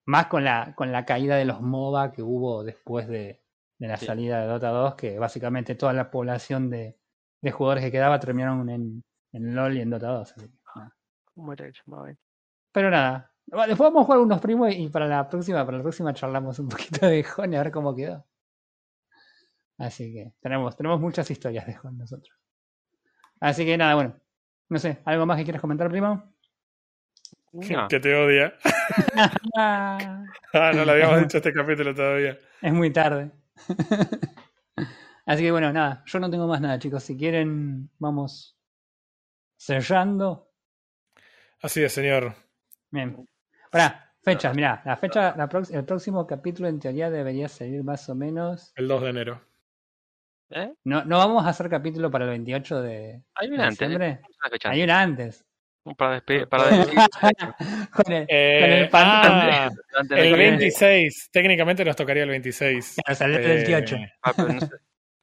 Más con la, con la caída de los MOBA que hubo después de, de la Sí. salida de Dota 2, que básicamente toda la población de, de jugadores que quedaba terminaron en, en LOL y en Dota 2. así que. Pero nada. Después vamos a jugar unos primos y para la próxima, para la próxima charlamos un poquito de Jon y a ver cómo quedó. Así que tenemos, tenemos muchas historias de Jon nosotros. Así que nada, bueno. No sé, ¿algo más que quieras comentar, primo? No. Que te odia. Ah, no lo habíamos dicho este capítulo todavía. es muy tarde. Así que bueno, nada, yo no tengo más nada, chicos. Si quieren, vamos cerrando. Así es, señor. Bien. Ahora, fechas, mirá, la fecha, la el próximo capítulo en teoría debería salir más o menos. El 2 de enero. ¿Eh? No, no vamos a hacer capítulo para el 28 de Hay de una antes. diciembre. Hay una antes. Para despedir. Para despedir. con el, Eh, con el pan- ah, antes de el que- 26. Técnicamente nos tocaría el 26. Claro, el Eh, 28. Ah, pero no sé,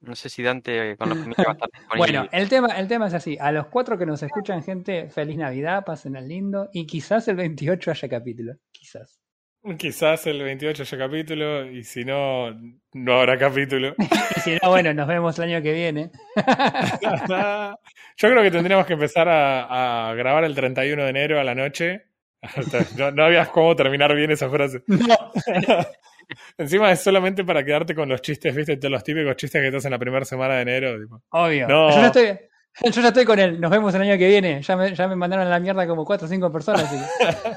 no sé si Dante con la familia va a estar disponible. Bueno, el tema, el tema es así. A los cuatro que nos escuchan, gente, feliz Navidad, pasen al lindo. Y quizás el 28 haya capítulo. Quizás. Quizás el 28 haya capítulo y si no, no habrá capítulo. Y si no, bueno, nos vemos el año que viene. Yo creo que tendríamos que empezar a, a grabar el 31 de enero a la noche. No, no habías cómo terminar bien esa frase. No. Encima es solamente para quedarte con los chistes, viste, todos los típicos chistes que te hacen la primera semana de enero. tipo. Obvio. No. Yo, ya estoy, yo ya estoy con él. Nos vemos el año que viene. Ya me, ya me mandaron a la mierda como cuatro o cinco personas. así que-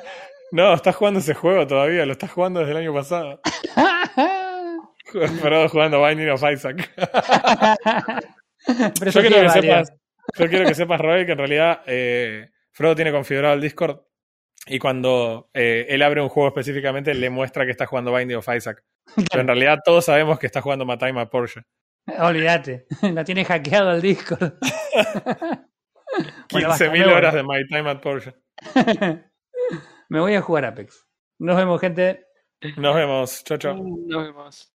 No, estás jugando ese juego todavía, lo estás jugando desde el año pasado. Pero jugando Binding of Isaac. Pero Yo quiero que sepas, yo quiero que sepas, Roy, que en realidad eh, Frodo tiene configurado el Discord y cuando eh, él abre un juego específicamente le muestra que está jugando Binding of Isaac. Pero en realidad todos sabemos que está jugando My Time at Porsche. Olvídate. Lo tiene hackeado el Discord. Bueno, basta, 15.000 me voy. horas de My Time at Porsche. Me voy a jugar Apex. Nos vemos, gente. Nos vemos. Chao, chao. Nos vemos.